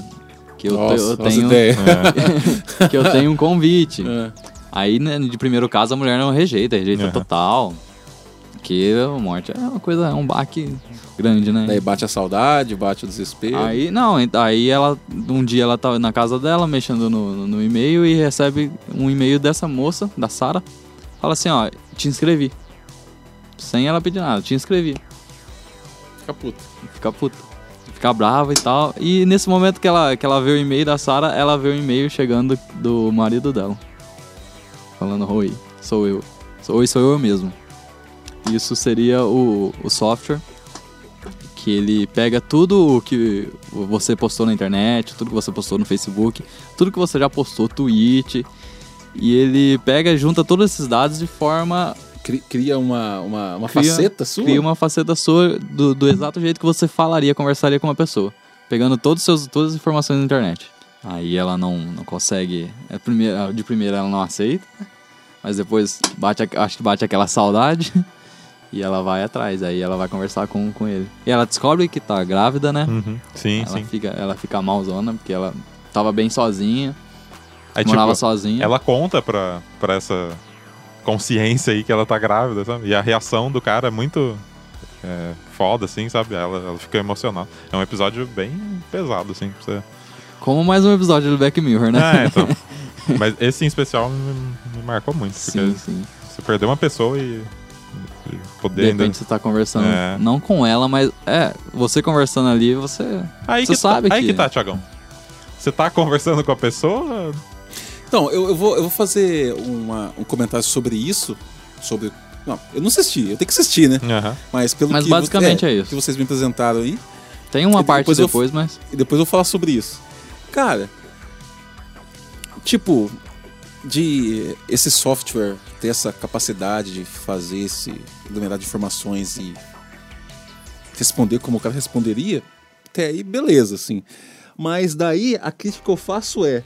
Que eu, te- Nossa, eu tenho. que eu tenho um convite. É. Aí, né, de primeiro caso, a mulher não rejeita, rejeita Aham. total. Porque a morte é uma coisa, é um baque grande, né? Daí bate a saudade, bate o desespero. Aí, não, aí ela, um dia ela tava na casa dela, mexendo no, no e-mail e recebe um e-mail dessa moça, da Sara. Fala assim, ó, te inscrevi. Sem ela pedir nada, te inscrevi. Fica puto. Fica puta. Fica brava e tal. E nesse momento que ela, que ela vê o e-mail da Sara, ela vê o e-mail chegando do marido dela. Falando, oi, sou eu. Oi, sou eu mesmo. Isso seria o, o software que ele pega tudo o que você postou na internet, tudo que você postou no Facebook, tudo que você já postou, tweet, e ele pega e junta todos esses dados de forma Cri- Cria uma, uma, uma Cria- faceta sua. Cria uma faceta sua do, do exato jeito que você falaria, conversaria com uma pessoa. Pegando todos os seus, todas as informações na internet. Aí ela não, não consegue. É, primeira, de primeira ela não aceita. Mas depois bate, a- acho que bate aquela saudade. E ela vai atrás. Aí ela vai conversar com, com ele. E ela descobre que tá grávida, né? Uhum. Sim, ela, sim. Fica, ela fica malzona, porque ela tava bem sozinha. Aí, morava tipo, sozinha. ela conta pra, pra essa consciência aí que ela tá grávida, sabe? E a reação do cara é muito é, foda, assim, sabe? Ela, ela fica emocionada. É um episódio bem pesado, assim. Pra você... Como mais um episódio do Black Mirror, né? É, então. Mas esse em especial me, me marcou muito. Porque sim, sim. você perdeu uma pessoa e, e De poder ainda... repente você tá conversando, É. não com ela, mas é, você conversando ali, você. Aí Você que, sabe tá, aí que- que tá, Tiagão. Você tá conversando com a pessoa... Então, eu, eu, vou, eu vou fazer uma- um comentário sobre isso. Sobre. Não, eu não assisti, eu tenho que assistir, né? Aham. Mas pelo Mas que. basicamente é isso. que vocês me apresentaram aí. Tem uma parte depois eu- depois, mas. E depois eu vou falar sobre isso. Cara, tipo, de esse software ter essa capacidade de fazer esse aglomerado de informações e responder como o cara responderia, até aí beleza, assim. Mas daí a crítica que eu faço é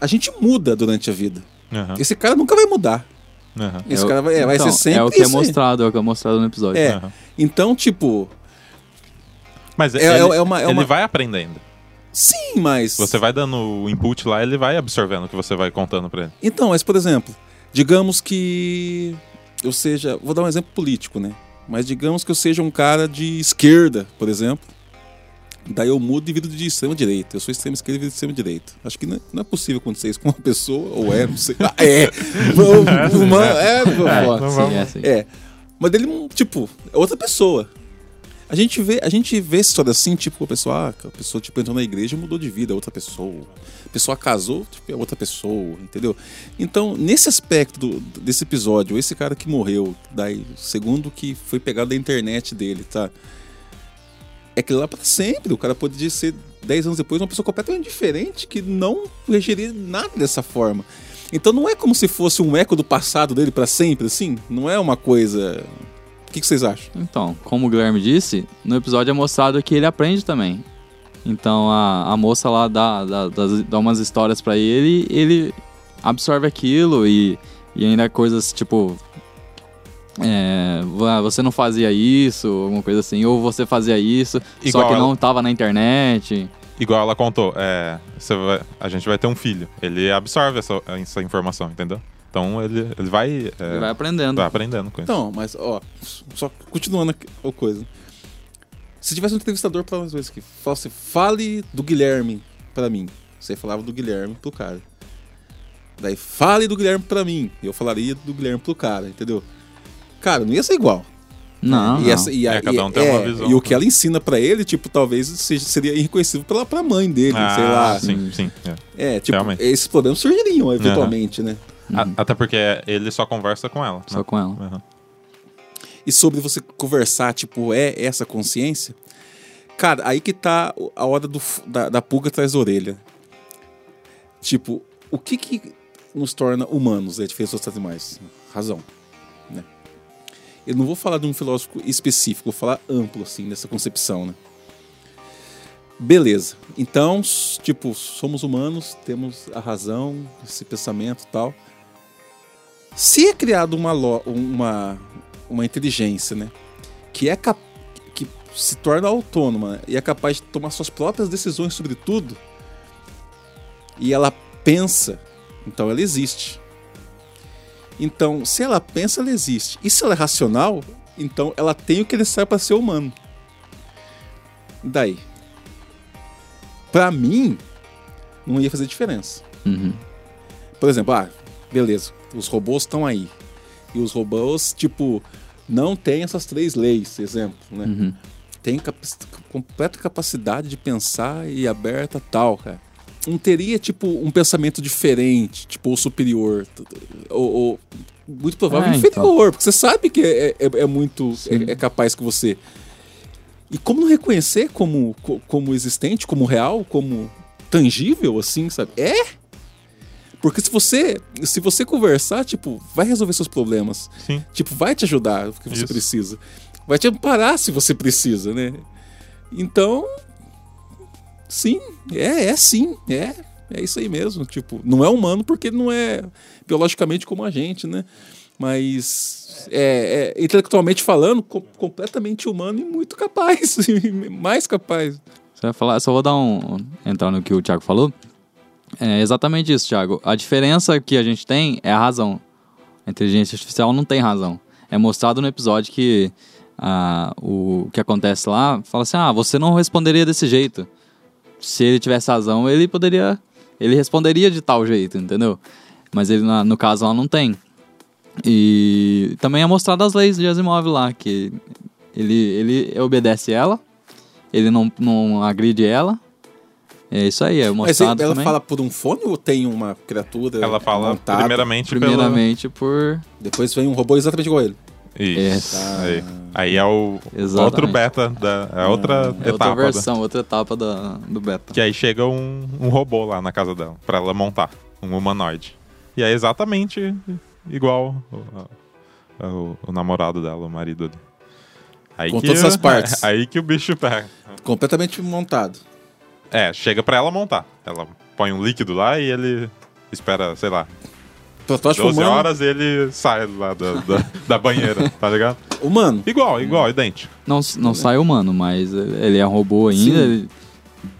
a gente muda durante a vida. Aham. Esse cara nunca vai mudar. Aham. Esse É cara vai, é, vai então, ser sempre É o que é mostrado, é o que é mostrado no episódio. É. Aham. Então, tipo, Mas É- ele, é- é uma- é ele uma- vai aprendendo. sim, mas Você vai dando o input lá, ele vai absorvendo o que você vai contando pra ele. Então, mas por exemplo, digamos que eu seja, vou dar um exemplo político, né? Mas digamos que eu seja um cara de esquerda, por exemplo. Daí eu mudo e viro de extrema direita. Eu sou extrema esquerda e viro de extrema direita. Acho que não é, não é possível acontecer isso com uma pessoa, ou é, não sei. Ah, é! Uma- é, É, pô, não Sim, vamos- é assim. é. Mas dele, tipo, é outra pessoa. A gente vê, a gente vê essa história assim, tipo, a pessoa, ah, a pessoa tipo, entrou na igreja e mudou de vida, é outra pessoa. A pessoa casou, tipo, é outra pessoa, entendeu? Então, nesse aspecto do- desse episódio, esse cara que morreu, daí, segundo que foi pegado da internet dele, tá? É aquilo lá pra sempre. O cara pode ser 10 anos depois uma pessoa completamente diferente que não regeria nada dessa forma. Então não é como se fosse um eco do passado dele pra sempre, assim. Não é uma coisa. O que, que vocês acham? Então, como o Guilherme disse, no episódio é mostrado que ele aprende também. Então a, a moça lá dá, dá, dá, dá umas histórias pra ele, ele absorve aquilo e, e ainda coisas tipo. É, "Ah, você não fazia isso, alguma coisa assim, ou você fazia isso, Igual só que ela. não tava na internet. Igual ela contou, é, você vai- a gente vai ter um filho. Ele absorve essa, essa informação, entendeu? Então ele, ele vai, é, Ele vai aprendendo. vai aprendendo com isso. Não, mas, ó, só continuando a coisa. Se tivesse um entrevistador para umas vezes aqui, falasse, fale do Guilherme pra mim. Você falava do Guilherme pro cara. Daí, fale do Guilherme pra mim. Eu falaria do Guilherme pro cara, entendeu? Cara, não ia ser igual. Não, e, não. essa, e, a- É, cada e- um tem uma é, visão, e o que né? ela ensina pra ele, tipo, talvez seja, seria irreconhecível pela, pra mãe dele, ah, sei lá. Sim, sim. é. É, tipo, Realmente. esses problemas surgiriam eventualmente, né? A- Até porque ele só conversa com ela. Só né? com ela. Uhum. e sobre você conversar, tipo, é essa consciência, cara, aí que tá a hora do, da, da pulga atrás da orelha. Tipo, o que que nos torna humanos, é diferente dos outros animais? Razão, né? Eu não vou falar de um filósofo específico, vou falar amplo, assim, nessa concepção, né? Beleza. Então, tipo, somos humanos, temos a razão, esse pensamento e tal. Se é criado uma, uma, uma inteligência, né? Que é cap que se torna autônoma e é capaz de tomar suas próprias decisões sobre tudo, e ela pensa, então ela existe. Então, se ela pensa, ela existe. E se ela é racional, então ela tem o que sai para ser humano. Daí, Pra mim, não ia fazer diferença. Uhum. Por exemplo, ah, beleza, os robôs estão aí. E os robôs, tipo, não têm essas três leis, exemplo, né? Uhum. Tem capac- completa capacidade de pensar e aberta tal, cara. Não teria, tipo, um pensamento diferente, tipo, ou superior. Ou, ou muito provável É, inferior, porque você sabe que é, é, é muito. É, é capaz que você. E como não reconhecer como, co- como existente, como real, como tangível, assim, sabe? É! Porque se você, se você conversar, tipo, vai resolver seus problemas. Sim. Tipo, vai te ajudar o que você Isso. precisa. Vai te amparar se você precisa, né? Então, sim, é, é sim, é. É isso aí mesmo. Tipo, não é humano porque não é biologicamente como a gente, né? Mas é, é, intelectualmente falando, co- completamente humano e muito capaz. mais capaz. Você vai falar, só vou dar um. entrar no que o Thiago falou. É exatamente isso, Thiago. A diferença que a gente tem é a razão. A inteligência artificial não tem razão. É mostrado no episódio que ah, o que acontece lá fala assim: ah, você não responderia desse jeito. Se ele tivesse razão, ele poderia. Ele responderia de tal jeito, entendeu? Mas ele, no caso, lá não tem. E também é mostrado as leis de Asimov lá, que ele, ele obedece ela, ele não, não agride ela. É isso aí, é Mas mostrado ela também. fala por um fone ou tem uma criatura? Ela fala montada? primeiramente, primeiramente por. Depois vem um robô exatamente igual a ele. Isso. É. Aí, aí é o Exatamente. outro beta, da, é outra É outra etapa. da- versão, outra etapa da, do beta. Que aí chega um, um robô lá na casa dela, pra ela montar, um humanoide. E é exatamente igual o, o- o namorado dela, o marido ali. Aí Com que, todas as partes. Aí que o bicho pega. Completamente montado. É, chega pra ela montar. Ela põe um líquido lá e ele espera, sei lá, Protótipo 12 humano. horas ele sai lá da, da, da banheira, tá ligado? Humano. Igual, igual, idêntico. Não, não sai humano, mas ele é robô ainda. Sim. ele-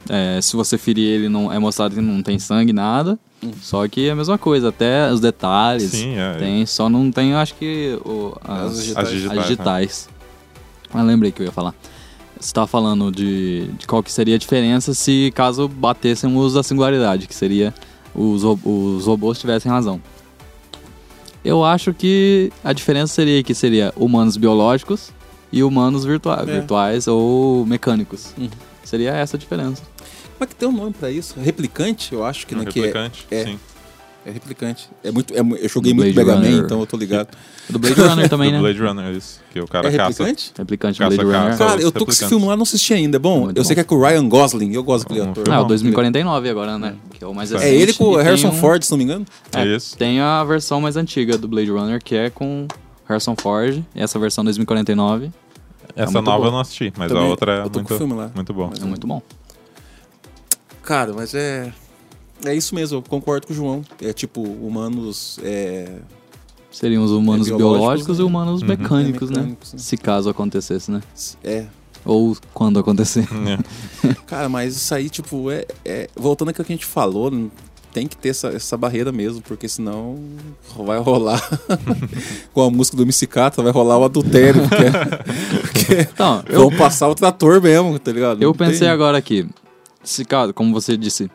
é, se você ferir ele, não, é mostrado que não tem sangue, nada. Só que é a mesma coisa, até os detalhes. Sim, é. Tem, só não tem, acho que, o, As as, digitais. As digitais. digitais. Ah, lembrei que eu ia falar. Você estava falando de, de qual que seria a diferença se caso batêssemos a singularidade, que seria os, ro- os robôs tivessem razão. Eu acho que a diferença seria que seria humanos biológicos e humanos virtua É. virtuais ou mecânicos. Uhum. Seria essa a diferença. Como é que tem um nome pra isso? Replicante, eu acho que, Um né, que é, replicante, é. sim. É replicante. É muito, é eu joguei Do muito Blade Mega Man, Runner. então eu tô ligado. Do Blade Runner também, Do né? Blade Runner, isso. Que o cara é caça. replicante? Replicante do Caça, Blade Runner. Cara, eu tô com esse filme lá, não assisti ainda. É bom, Muito eu sei bom. que é com o Ryan Gosling, eu gosto daquele Um ator. Ah, o bom. 2049 agora, né? Que é o mais É recente. É ele com o Harrison um- Ford, se não me engano. É, Isso. Tem a versão mais antiga do Blade Runner, que é com Harrison Ford. E essa versão 2049 Essa muito nova boa. eu não assisti, mas Também, a outra é eu tô com o muito, filme lá. muito bom. é muito bom. Cara, mas é. É isso mesmo, eu concordo com o João. É tipo, humanos. É, Seriam os humanos É, biológicos, biológicos e né? humanos Uhum. mecânicos, É, né? mecânicos, né? Se caso acontecesse, né? é. Ou quando acontecer. É. Cara, mas isso aí, tipo, é. é- Voltando àquilo que a gente falou, tem que ter essa, essa barreira mesmo, porque senão vai rolar. Com a música do MC Catra, vai rolar o adultério, porque, porque Então, eu, vão passar o trator mesmo, tá ligado? eu Não pensei tem- agora aqui. Se caso, como você disse,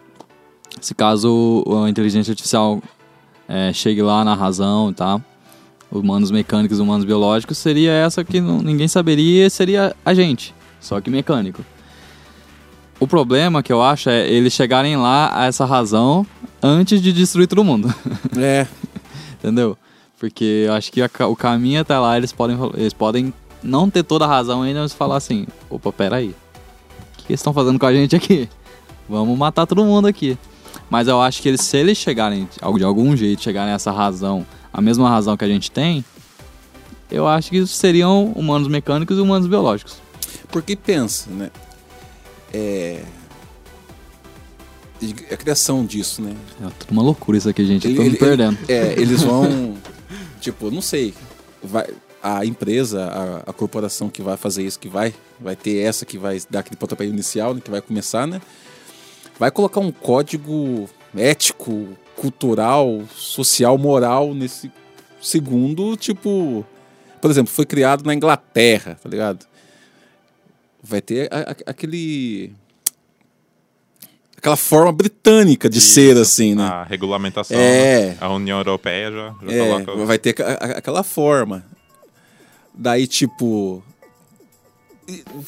se caso a inteligência artificial é, chegue lá na razão tal, humanos mecânicos, humanos biológicos, seria essa que não- ninguém saberia, seria a gente, só que mecânico. O problema que eu acho é eles chegarem lá a essa razão antes de destruir todo mundo. É, Entendeu? Porque eu acho que a o caminho até lá eles podem, eles podem não ter toda a razão ainda, mas falar assim: opa, peraí. O que eles estão fazendo com a gente aqui? Vamos matar todo mundo aqui. Mas eu acho que eles, se eles chegarem, de algum jeito, chegarem a essa razão, a mesma razão que a gente tem, eu acho que seriam humanos mecânicos e humanos biológicos. porque pensa, né? É. A criação disso, né? É tudo uma loucura isso aqui, gente. Eu tô Ele- me ele- perdendo. É, eles vão. tipo, não sei. Vai, a empresa, a, a corporação que vai fazer isso, que vai, vai ter essa que vai dar aquele pontapé inicial, né, que vai começar, né? Vai colocar um código ético, cultural, social, moral nesse segundo, tipo. Por exemplo, foi criado na Inglaterra, tá ligado? Vai ter a- a- aquele. Aquela forma britânica de Isso. ser, assim, né? A regulamentação. É. né? A União Europeia já, já É, coloca. vai ter a- aquela forma. Daí, tipo.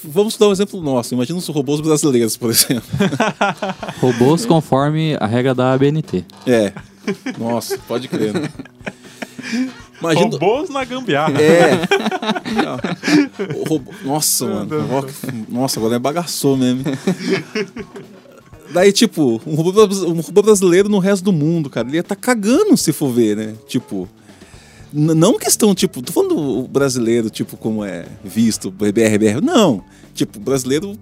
Vamos dar um exemplo nosso. Imagina os robôs brasileiros, por exemplo. Robôs conforme a regra da ABNT. É. Nossa, pode crer. Né? Imagina. Robôs na gambiarra. É. Não. O robô- Nossa, mano. Nossa, agora é bagaçou mesmo. Daí, tipo, um robô, um robô brasileiro no resto do mundo, cara, ele ia tá cagando se for ver, né? Tipo. Não questão, tipo, tô falando o brasileiro, tipo, como é visto, BRBR. Não. Tipo, brasileiro.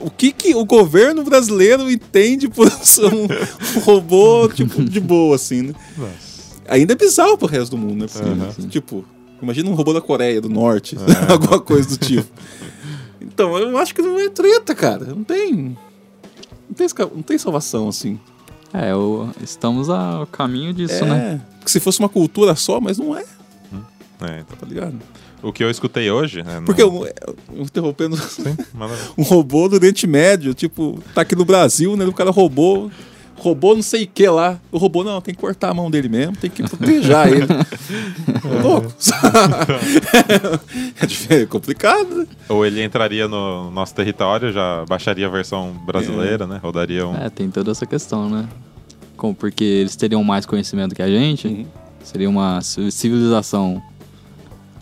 O que, que o governo brasileiro entende por ser um, um robô, tipo, de boa, assim, né? Nossa. Ainda é bizarro pro resto do mundo, né? Porque, Uhum. Tipo, imagina um robô da Coreia do Norte, alguma coisa do tipo. Então, eu acho que não é treta, cara. Não tem. Não tem, não tem salvação, assim. É, o- estamos ao caminho disso, é. né? Que se fosse uma cultura só, mas não é, É, então. tá ligado? O que eu escutei hoje. né, no- Porque, eu, eu- interrompendo, Sim, um robô do Oriente Médio, tipo, tá aqui no Brasil, né? O cara roubou. Roubou não sei o que lá. O robô, não, tem que cortar a mão dele mesmo, tem que proteger ele. Ô, louco. é é complicado, né? Ou ele entraria no nosso território, já baixaria a versão brasileira, né? Rodaria um. É, tem toda essa questão, né? Como, porque eles teriam mais conhecimento que a gente, Uhum. seria uma ci- civilização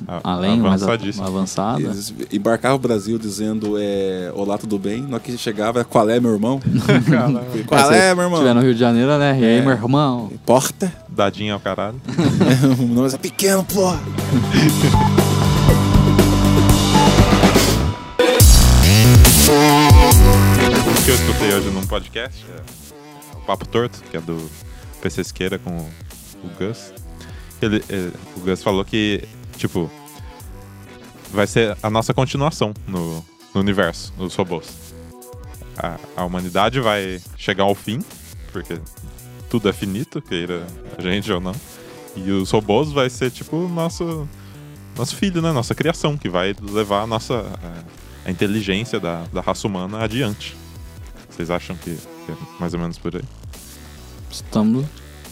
a- além, mais avançada. Eles embarcavam o Brasil dizendo é, Olá, tudo bem? Na hora que chegava, é, qual é, meu irmão? qual é, meu irmão? Se tiver no Rio de Janeiro, né? E aí, É. meu irmão? Porta? Dadinho ao caralho. o nome é pequeno, pô. O que eu escutei hoje num podcast é Papo Torto, que é do PC Esqueira com o Gus. Ele, eh, o Gus falou que, tipo, vai ser a nossa continuação no, no universo, nos robôs. A, a humanidade vai chegar ao fim, porque tudo é finito, queira a gente ou não. E os robôs vai ser, tipo, nosso, nosso filho, né? Nossa criação, que vai levar a nossa... eh, a inteligência da, da raça humana adiante. Vocês acham que, que é mais ou menos por aí? Estamos.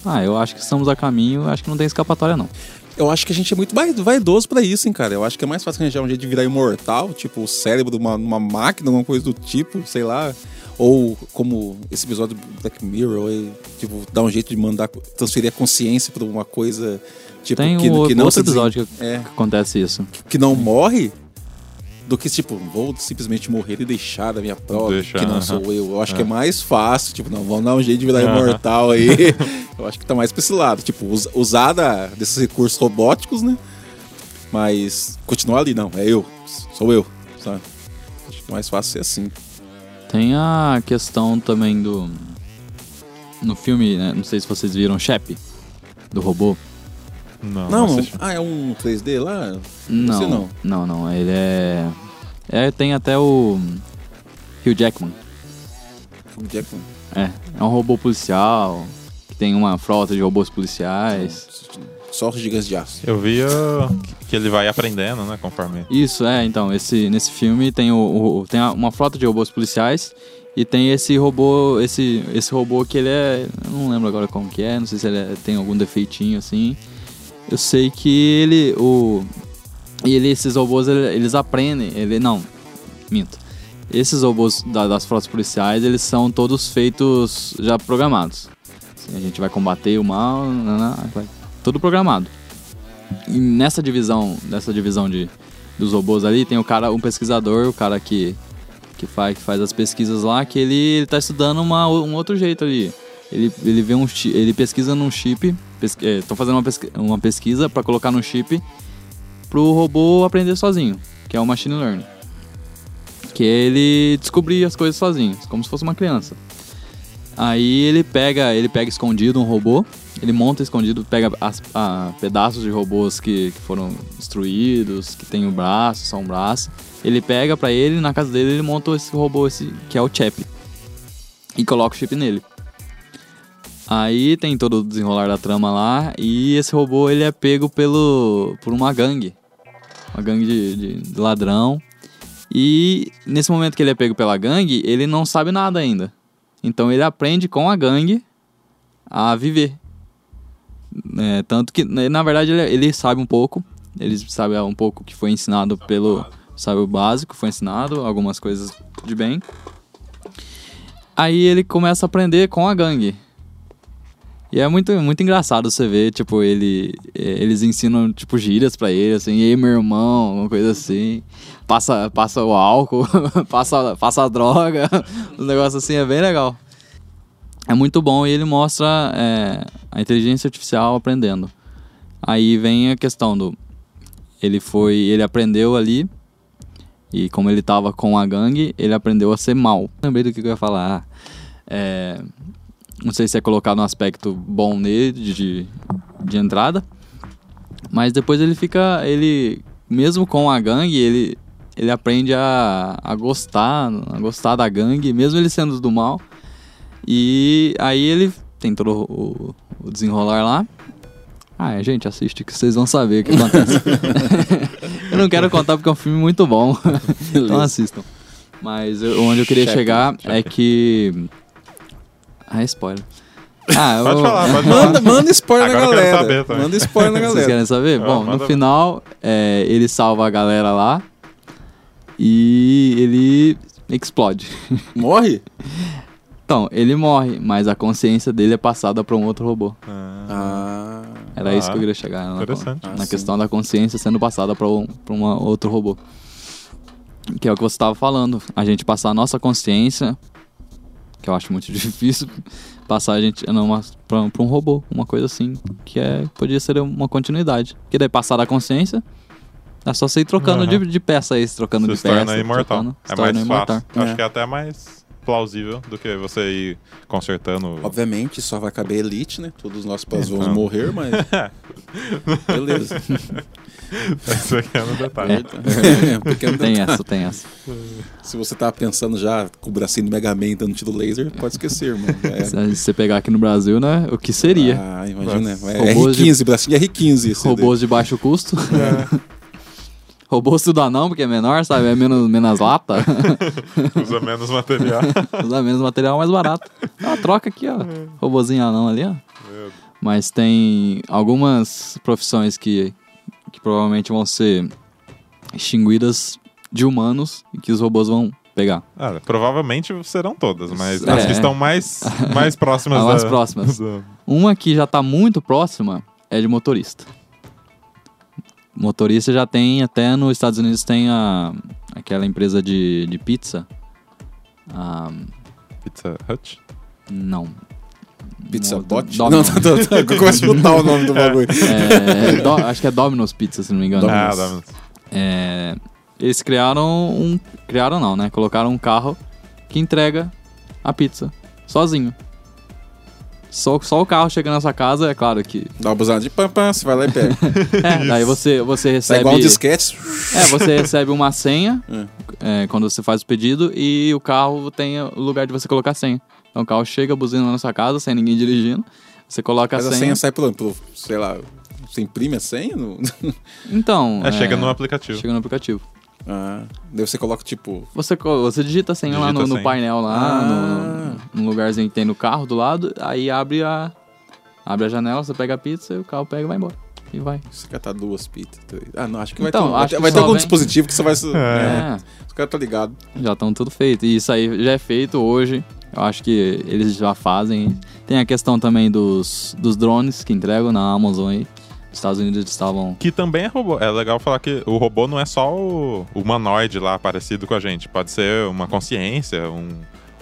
Ah, eu acho que estamos a caminho, acho que não tem escapatória, não. Eu acho que a gente é muito vai- vaidoso pra isso, hein, cara. Eu acho que é mais fácil arranjar um jeito de virar imortal, tipo o cérebro de uma, uma máquina, alguma coisa do tipo, sei lá. Ou como esse episódio do Black Mirror, aí, tipo, dar um jeito de mandar, transferir a consciência pra uma coisa, tipo, Tem que, um que não outro episódio que, É. que acontece isso. que não morre, do que, tipo, vou simplesmente morrer e deixar a minha prova, Deixar, que não aham. sou eu. Eu acho que é mais fácil, tipo, não, vamos dar um jeito de virar Aham. imortal aí. eu acho que tá mais pra esse lado. Tipo, us- usar da- desses recursos robóticos, né? Mas continuar ali, não, é eu, sou eu, sabe? Acho que é mais fácil ser assim. Tem a questão também do. No filme, né, não sei se vocês viram Shep, do robô. Não, Não, não ah, é um 3D lá? Não, sei não. não, não, Ele é. É, tem até o. Hugh Jackman. O Jackman. É, é um robô policial. Que tem uma frota de robôs policiais. Só os gigas de aço. Eu via que ele vai aprendendo, né, conforme... Isso, é, então, esse, nesse filme tem, o, o- tem uma frota de robôs policiais e tem esse robô, esse, esse robô que ele é. Eu não lembro agora como que é, não sei se ele é- tem algum defeitinho assim. Eu sei que ele. O, ele, esses robôs, ele- eles aprendem. Ele. Não, minto. Esses robôs da- das frotas policiais, eles são todos feitos já programados. Assim, a gente vai combater o mal, nanã, vai- tudo programado. E nessa divisão, nessa divisão de, dos robôs ali, tem o cara, um pesquisador, o cara que, que, faz, que faz as pesquisas lá, que ele, ele tá estudando uma, um outro jeito ali. Ele, ele vê um ele pesquisa num chip, estão fazendo uma, pesqui- uma pesquisa para colocar no chip pro robô aprender sozinho, que é o machine learning. Que é ele descobrir as coisas sozinho, como se fosse uma criança. Aí ele pega, ele pega escondido um robô, ele monta escondido, pega as- a- pedaços de robôs que, que foram destruídos, que tem o braço, só um braço. Ele pega pra ele, na casa dele ele monta esse robô esse, que é o Chap. E coloca o chip nele. Aí tem todo o desenrolar da trama lá e esse robô ele é pego pelo por uma gangue. Uma gangue de, de- ladrão. E nesse momento que ele é pego pela gangue, ele não sabe nada ainda. Então ele aprende com a gangue a viver. É, tanto que, né, na verdade, ele, ele sabe um pouco. Ele sabe um pouco que foi ensinado pelo. Sabe o básico, foi ensinado, algumas coisas de bem. Aí ele começa a aprender com a gangue. E é muito, muito engraçado você ver, tipo, ele, eh, eles ensinam, tipo, gírias pra ele, assim, ei, meu irmão, alguma coisa assim. Passa, passa o álcool, passa, passa a droga, os negócios assim, é bem legal. É muito bom e ele mostra é, a inteligência artificial aprendendo. Aí vem a questão do... Ele foi... Ele aprendeu ali e como ele tava com a gangue, ele aprendeu a ser mal. Lembrei do que eu ia falar. É, não sei se é colocado um aspecto bom nele de, de entrada. Mas depois ele fica. Ele. Mesmo com a gangue, ele. Ele aprende a, a gostar, a gostar da gangue, mesmo ele sendo do mal. E aí ele tem todo o, o desenrolar lá. Ah, é, gente, assiste que vocês vão saber o que acontece. eu não quero contar porque é um filme muito bom. então assistam. Mas eu- onde eu queria chegar é que. Ah, é spoiler. Ah, Pode eu- falar, pode falar. Manda, manda spoiler na Agora eu quero galera. saber também. Manda spoiler na Vocês galera. querem saber? Ah, Bom, manda no final, é, ele salva a galera lá e ele explode. Morre? Então, ele morre, mas a consciência dele é passada para um outro robô. Ah, Ah. Era Ah, isso que eu queria chegar. Na, interessante. na Ah, questão da consciência sendo passada para um, pra uma outro robô. Que é o que você estava falando. A gente passar a nossa consciência, que eu acho muito difícil, passar a gente para um robô, uma coisa assim, que é podia ser uma continuidade. Porque daí passar a consciência, é só você ir trocando Aham. de, de peça aí, trocando Você de se peça. torna imortal. trocando, se É torna mais imortal. fácil. Acho É. que é até mais plausível do que você ir consertando. Obviamente, só vai caber elite, né? Todos nós pós vamos Então. morrer, mas. Beleza. Esse detalhe. É, um pequeno Tem detalhe. essa, tem essa. Se você tá pensando já com o bracinho do Mega Man dando tiro laser, pode esquecer, mano. É. Se você pegar aqui no Brasil, né? O que seria? Ah, imagina. Nossa. É Robôs de- R15, bracinho de R15. esse Robôs de baixo custo. Robôs tudo anão, porque é menor, sabe? É menos, menos lata. Usa menos material. Usa menos material mais barato. Dá uma troca aqui, ó. Robôzinho anão ali, ó. Meu Mas tem algumas profissões que, que provavelmente vão ser extinguidas de humanos e que os robôs vão pegar. Ah, provavelmente serão todas, mas É. as que estão mais, mais próximas. As mais da- próximas. da- Uma que já tá muito próxima é de motorista. Motorista já tem, até nos Estados Unidos tem a, aquela empresa de, de pizza. Ah, Pizza Hut. não. Pizza Mo- Bot? Domino's. Não, tá, tá, tá. Começa a chutar o nome do bagulho. É, do- acho que é Domino's Pizza, se não me engano. Domino's. Ah, Domino's. É, eles criaram um. Criaram não, né? Colocaram um carro que entrega a pizza sozinho. Só, só o carro chega na sua casa, é claro que. Dá uma buzinada de pam, pam, você vai lá e pega. É, daí você, você Sai recebe. igual um disquete. É, você recebe uma senha é, quando você faz o pedido e o carro tem o lugar de você colocar a senha. Então o carro chega buzina na sua casa sem ninguém dirigindo. Você coloca Mas a a senha. senha sai pelo, pelo sei lá, você imprime a senha? No... Então. É, chega no aplicativo. Chega no aplicativo. Ah, daí você coloca tipo. Você, você digita a senha lá Digita no, a no senha. painel lá, Ah. no, no lugarzinho que tem no carro do lado, aí abre a. Abre a janela, você pega a pizza e o carro pega e vai embora. E vai. Você catar duas pizzas. três. Ah, não, acho que vai Então, ter, vai acho ter, que vai ter algum vem- dispositivo que você vai. É. É. Os caras tá ligado. Já estão tudo feito. E isso aí já é feito hoje. Eu acho que eles já fazem. Tem a questão também dos, dos drones que entregam na Amazon aí. Os Estados Unidos estavam. Que também é robô. É legal falar que o robô não é só o o humanoide lá parecido com a gente. Pode ser uma consciência, um,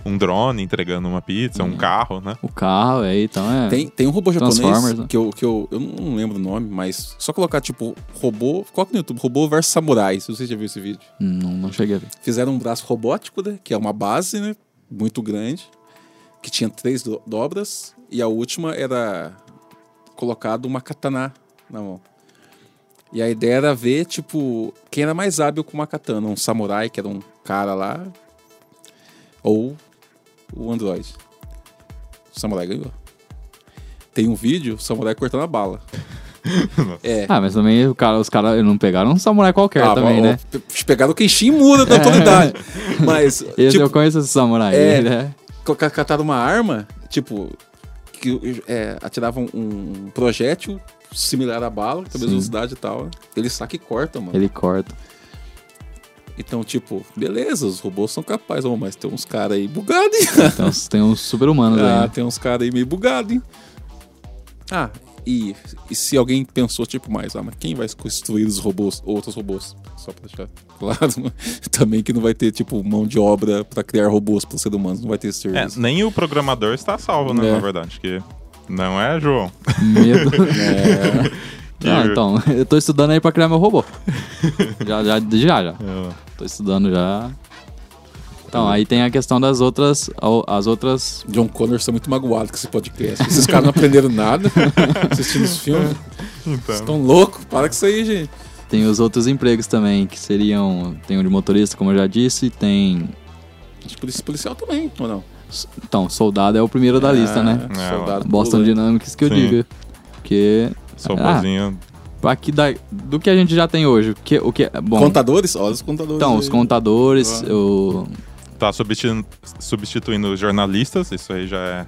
um drone entregando uma pizza, um carro, né? O carro aí, então é. Tem, tem um robô japonês né? que, eu, que eu, eu não lembro o nome, mas só colocar tipo robô. Coloca no YouTube, robô versus samurai, se você já viu esse vídeo. Não, não cheguei a ver. Fizeram um braço robótico, né? Que é uma base, né? Muito grande. Que tinha três do- dobras. E a última era colocado uma katana na mão. E a ideia era ver, tipo, quem era mais hábil com uma katana. Um samurai, que era um cara lá. Ou o android. O samurai ganhou. Tem um vídeo, o samurai cortando a bala. É. Ah, mas também cara, os caras não pegaram um samurai qualquer Ah, também, ó, né? pe- Pegaram o Kenshin Mura da atualidade. Mas, Esse tipo, eu conheço esse samurai. É. É. colocar- cataram uma arma, tipo, que é, atiravam um projétil similar à bala, com a mesma velocidade e tal. né? Ele saca e corta, mano. Ele corta. Então, tipo, beleza, os robôs são capazes, ó, mas tem uns caras aí bugados, hein? Então tem uns super-humanos aí. ah, né? tem uns caras aí meio bugados, hein? Ah, e, e se alguém pensou, tipo, mais, ah, mas quem vai construir os robôs, outros robôs? Só pra deixar claro, também que não vai ter, tipo, mão de obra pra criar robôs para seres humanos, não vai ter esse É, serviço. nem o programador está salvo, né? É. Na verdade, que não é, João? Medo. É, Ah, então, eu tô estudando aí pra criar meu robô. já, já, já, já. É. Tô estudando já. Então, aí tem a questão das outras. As outras. John Connor está muito magoado com esse podcast. Esses caras não aprenderam nada assistindo os filmes. Então, Estão loucos, para com isso aí, gente. Tem os outros empregos também, que seriam. Tem o de motorista, como eu já disse, tem. Acho que polícia policial também, ou não? Então, soldado é o primeiro da lista, né? É, soldado Boston pula. Dynamics que eu Sim. diga. Porque. sobozinho. Aqui da, do que a gente já tem hoje. O que, o que, bom, Contadores? Olha os contadores. então, aí. os contadores, Ah. o, Tá substituindo, substituindo jornalistas, isso aí já é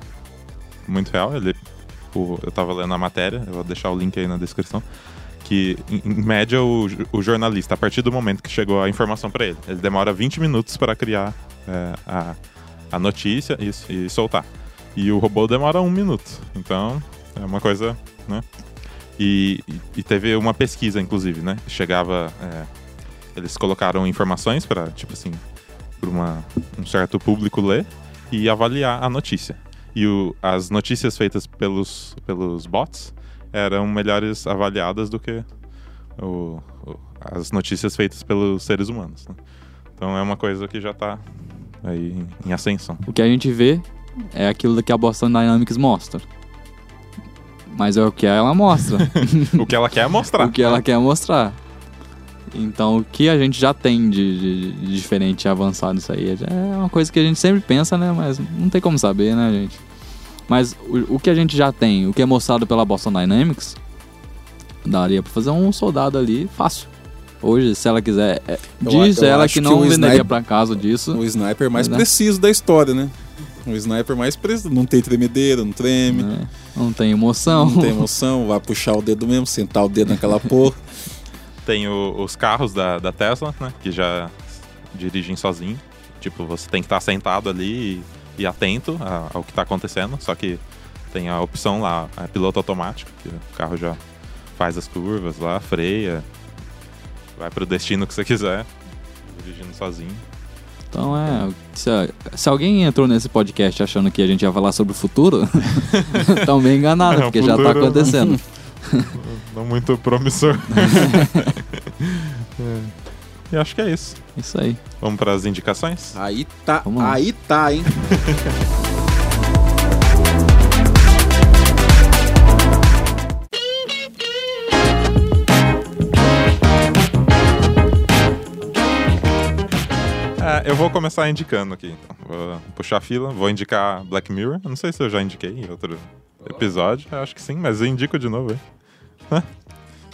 muito real. Ele, o- eu tava lendo a matéria, eu vou deixar o link aí na descrição. Que, em, em média, o, o jornalista, a partir do momento que chegou a informação para ele, ele demora 20 minutos para criar é, a, a notícia isso, e soltar. E o robô demora um minuto. Então, é uma coisa, né? E, e- e teve uma pesquisa, inclusive, né? Chegava. é, eles colocaram informações para, tipo assim, para um certo público ler e avaliar a notícia. E o- as notícias feitas pelos, pelos bots eram melhores avaliadas do que o- o- as notícias feitas pelos seres humanos. né? Então é uma coisa que já está aí em, em ascensão. o que a gente vê é aquilo que a Boston Dynamics mostra. Mas é o que ela mostra. o que ela quer mostrar. o que ela quer mostrar. Então, o que a gente já tem de, de- de diferente e avançado nisso aí é uma coisa que a gente sempre pensa, né? Mas não tem como saber, né, gente? Mas o, o que a gente já tem, o que é mostrado pela Boston Dynamics, daria pra fazer um soldado ali fácil. Hoje, se ela quiser. é, Eu diz a- eu ela que que não o venderia sniper- pra casa disso. O sniper mais Né? preciso da história, né? O sniper mais preso, não tem tremedeira, não treme, né? Não tem emoção. não tem emoção, vai puxar o dedo mesmo, sentar o dedo naquela porra. Tem o- os carros da, da Tesla, né? Que já dirigem sozinho. Tipo, você tem que estar sentado ali e, e atento a- ao que está acontecendo. Só que tem a opção lá, a piloto automático, que o carro já faz as curvas lá, freia, vai pro destino que você quiser, dirigindo sozinho. Então é. Se, se alguém entrou nesse podcast achando que a gente ia falar sobre o futuro, estão bem enganados, É, porque já tá futuro- acontecendo. Não muito promissor. E acho que é isso. Isso aí. Vamos para as indicações? Aí tá, aí tá, hein? É, eu vou começar indicando aqui, então. Vou puxar a fila, vou indicar Black Mirror. Não sei se eu já indiquei em outro episódio, eu acho que sim, mas eu indico de novo aí.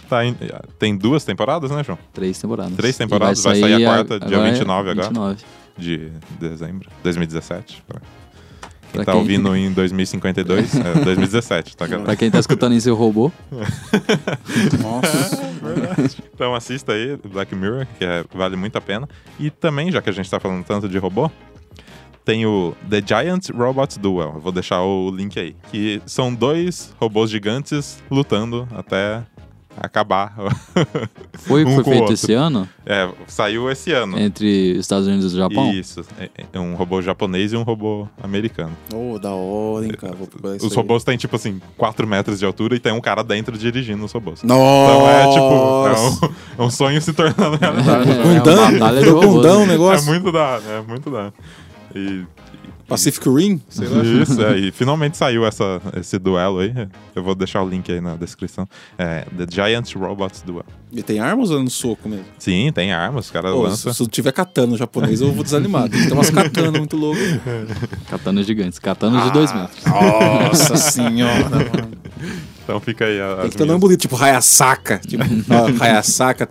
Tá, in- tem duas temporadas, né, João? Três temporadas. Três temporadas, vai sair a quarta, dia 29 agora. 29. De dezembro, 2017. Pra quem Pra tá quem- ouvindo em 2052, é 2017, tá, galera? Pra quem tá escutando em seu robô, Nossa. Então assista aí Black Mirror, que é- vale muito a pena. E também, já que a gente tá falando tanto de robô, tem o The Giant Robot Duel. Eu vou deixar o link aí. Que são dois robôs gigantes lutando até acabar. foi Um foi feito outro. esse ano é, saiu esse ano. entre Estados Unidos e Japão? Isso. É, é um robô japonês e um robô americano. Oh, da hora, hein, cara. Os aí. robôs têm, tipo assim, 4 metros de altura e tem um cara dentro dirigindo os robôs. Nossa! Então é tipo, é um, é um sonho se tornando realidade. É, Gundam, uma batalha de do robôs, Gundam o né? É negócio. muito da, é muito da. E, Pacific Rim, sei lá. isso, é, e finalmente saiu essa, esse duelo aí. Eu vou deixar o link aí na descrição. É The Giant Robots Duel. E tem armas ou é no soco mesmo? Sim, tem armas, os caras Pô, lançam. se, se eu tiver katana japonês, eu vou desanimar. Tem que ter umas katanas muito loucas. Katanas gigantes. Katanas de dois metros. Nossa senhora, mano. Então fica aí a- Tem que ter nome minhas... bonito, tipo Hayasaka. Tipo, Hayasaka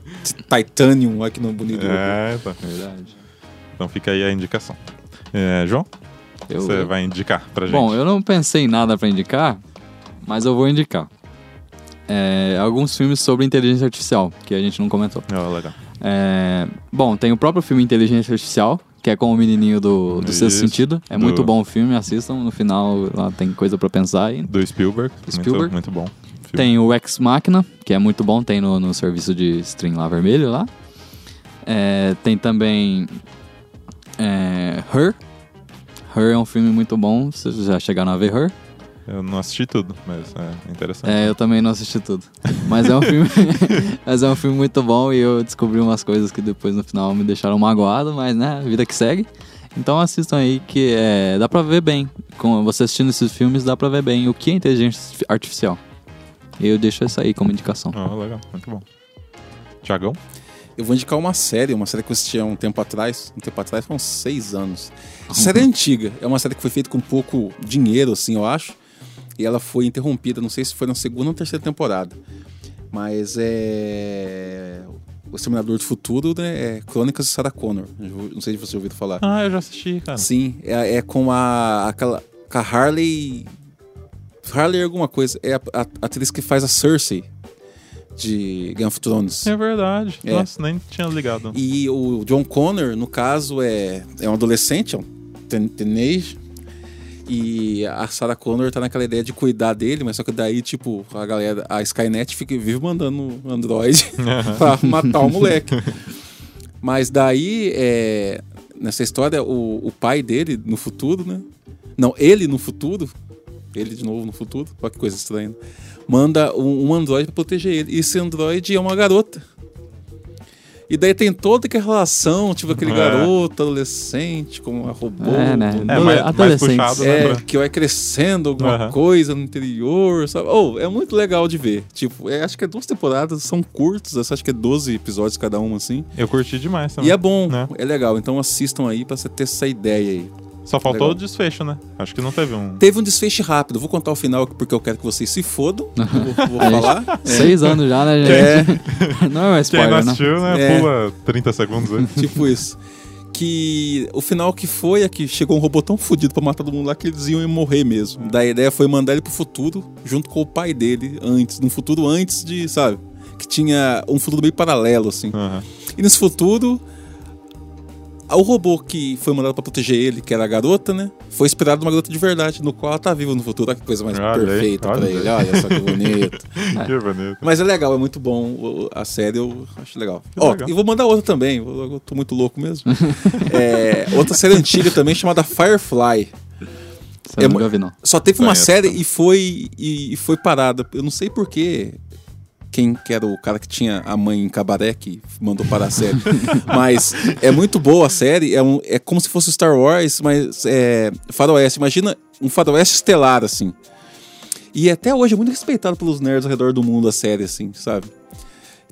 Titanium, olha que nome bonito. É, tá. Verdade. Então fica aí a indicação. É, João, Eu, você vai indicar pra gente. Bom, eu não pensei em nada pra indicar, mas eu vou indicar. É, alguns filmes sobre inteligência artificial, que a gente não comentou. Oh, legal. É, bom, tem o próprio filme Inteligência Artificial, que é com o menininho do, do Sexto Sentido. É do- muito bom o filme, assistam. No final lá tem coisa pra pensar. E Do Spielberg. Spielberg. Muito, muito bom. Filme. Tem o Ex Machina, que é muito bom, tem no, no serviço de stream lá vermelho lá. É, tem também é, Her. Her é um filme muito bom. Vocês já chegaram a ver Her? Eu não assisti tudo, mas é interessante. É, eu também não assisti tudo. Mas é um filme, mas é um filme muito bom e eu descobri umas coisas que depois no final me deixaram magoado, mas né, vida que segue. Então assistam aí que é, dá pra ver bem. Com você assistindo esses filmes, dá pra ver bem o que é inteligência artificial. E eu deixo isso aí como indicação. Oh, legal, muito bom. Tiagão? Eu vou indicar uma série, uma série que eu assisti há um tempo atrás. Um tempo atrás, uns seis anos. Essa série é antiga. É uma série que foi feita com pouco dinheiro, assim, eu acho. E ela foi interrompida, não sei se foi na segunda ou terceira temporada. Mas é. O Exterminador do Futuro, né? É Crônicas de Sarah Connor. Não sei se você ouviu falar. Ah, eu já assisti, cara. Sim, é, é com a. aquela. Com a Harley. Harley alguma coisa. É a, a- a atriz que faz a Cersei de Game of Thrones. É verdade. É. Nossa, nem tinha ligado. E o John Connor, no caso, é, é um adolescente, é um teenage. E a Sarah Connor tá naquela ideia de cuidar dele, mas só que daí, tipo, a galera, a Skynet fica, vive mandando Android pra matar o moleque. Mas daí, é, nessa história, o, o pai dele no futuro, né? Não, ele no futuro, ele de novo no futuro, olha que coisa estranha, manda um, um Android pra proteger ele. E esse Android é uma garota. E daí tem toda aquela relação, tipo aquele É. garoto, adolescente, com uma robô. É, né? É, mais, mais Adolescentes. puxado, né? é, que vai crescendo alguma Aham. coisa no interior, sabe? Oh, é muito legal de ver. Tipo, é, acho que é duas temporadas, são curtos, acho que é 12 episódios cada uma, assim. Eu curti demais também. E é bom, né? é legal. Então assistam aí pra você ter essa ideia aí. Só faltou Legal. o desfecho, né? Acho que não teve um. Teve um desfecho rápido, vou contar o final porque eu quero que vocês se fodam. Vou, vou falar. É, Seis anos já, né, gente? Não é um Quem não spoiler, né? assistiu, né? É. Pula 30 segundos aí. tipo isso. que o final que foi é que chegou um robô tão fodido pra matar todo mundo lá que eles iam morrer mesmo. Daí a ideia foi mandar ele pro futuro junto com o pai dele antes, num futuro antes de, sabe? Que tinha um futuro meio paralelo, assim. Aham. E nesse futuro, o robô que foi mandado pra proteger ele, que era a garota, né? Foi inspirado numa garota de verdade, no qual ela tá viva no futuro. Olha que coisa mais Olha aí, perfeita aí. ele. Olha só que bonito. Que bonito. Mas é legal, é muito bom. A série eu acho legal. Que Ó, legal. e vou mandar outra também. Eu eu tô muito louco mesmo. É, outra série antiga também chamada Firefly. É. Só teve uma Conheço série também. e foi, e, e foi parada. Eu não sei porquê. Quem que era o cara que tinha a mãe em cabaré que mandou parar a série. mas é muito boa a série. É, um- é como se fosse Star Wars, mas é faroeste. Imagina um faroeste estelar, assim. E até hoje é muito respeitado pelos nerds ao redor do mundo a série, assim, sabe?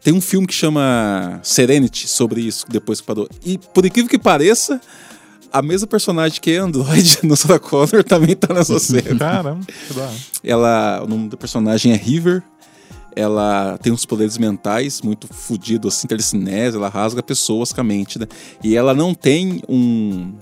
Tem um filme que chama Serenity sobre isso, depois que parou. E por incrível que pareça, a mesma personagem que é Android no Sarah Connor também tá nessa série. Caramba, que da. Ela, o nome da personagem é River. Ela tem uns poderes mentais muito fodidos, assim, telecinese, ela rasga pessoas com a mente, né? E ela não tem um,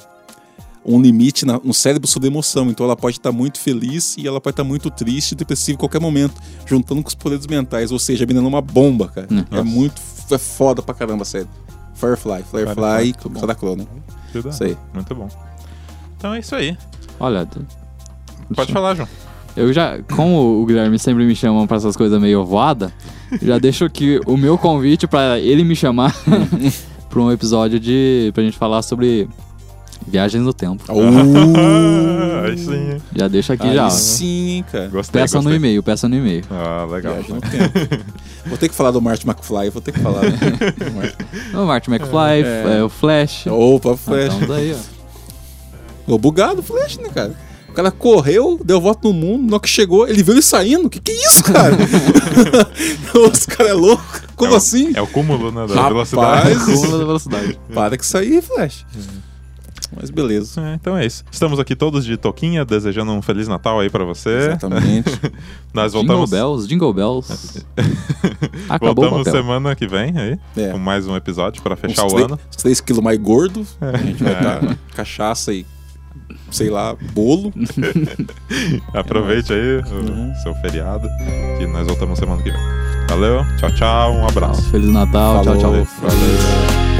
um limite na- no cérebro sobre emoção, então ela pode estar muito feliz e ela pode estar muito triste, depressiva em qualquer momento, juntando com os poderes mentais, ou seja, a menina é uma bomba, cara. Hum. É muito, é foda pra caramba a série. Firefly, Firefly Firefly, da hora. Isso aí. Muito bom. Então é isso aí. Olha, Pode falar, João. Eu já, como o Guilherme sempre me chama pra essas coisas meio voada, já deixo aqui o meu convite pra ele me chamar pra um episódio de pra gente falar sobre viagens no tempo. Uh, aí sim. Já deixo aqui aí já. sim, hein, cara. Gostei, Peça no gostei. e-mail, peça no e-mail. Ah, legal. Viagem no tempo. Vou ter que falar do Marty McFly, vou ter que falar. Né? O Martin McFly, É. é, o Flash. Opa, Ah, Flash. Estamos aí, ó. Ô, bugado o Flash, né, cara? O cara correu, deu volta no mundo, na hora que chegou, ele viu ele saindo. Que que é isso, cara? Os caras é louco. Como É o- assim? É o cúmulo, né, da Rapaz. velocidade. Acúmulo da velocidade. Para com isso aí, Flash. Mas beleza. É, então é isso. Estamos aqui todos de toquinha, desejando um Feliz Natal aí pra você. Exatamente. Nós Jingle voltamos, Bells, Jingle Bells. Acabou voltamos o semana que vem aí, É. com mais um episódio pra fechar Uns o três- ano. uns 3 quilos mais gordo. A gente vai É. estar cachaça e, sei lá, bolo. Aproveite aí o Uhum. seu feriado, que nós voltamos semana que vem. Valeu, tchau, tchau, um abraço. Feliz Natal, Falou, tchau, tchau. valeu.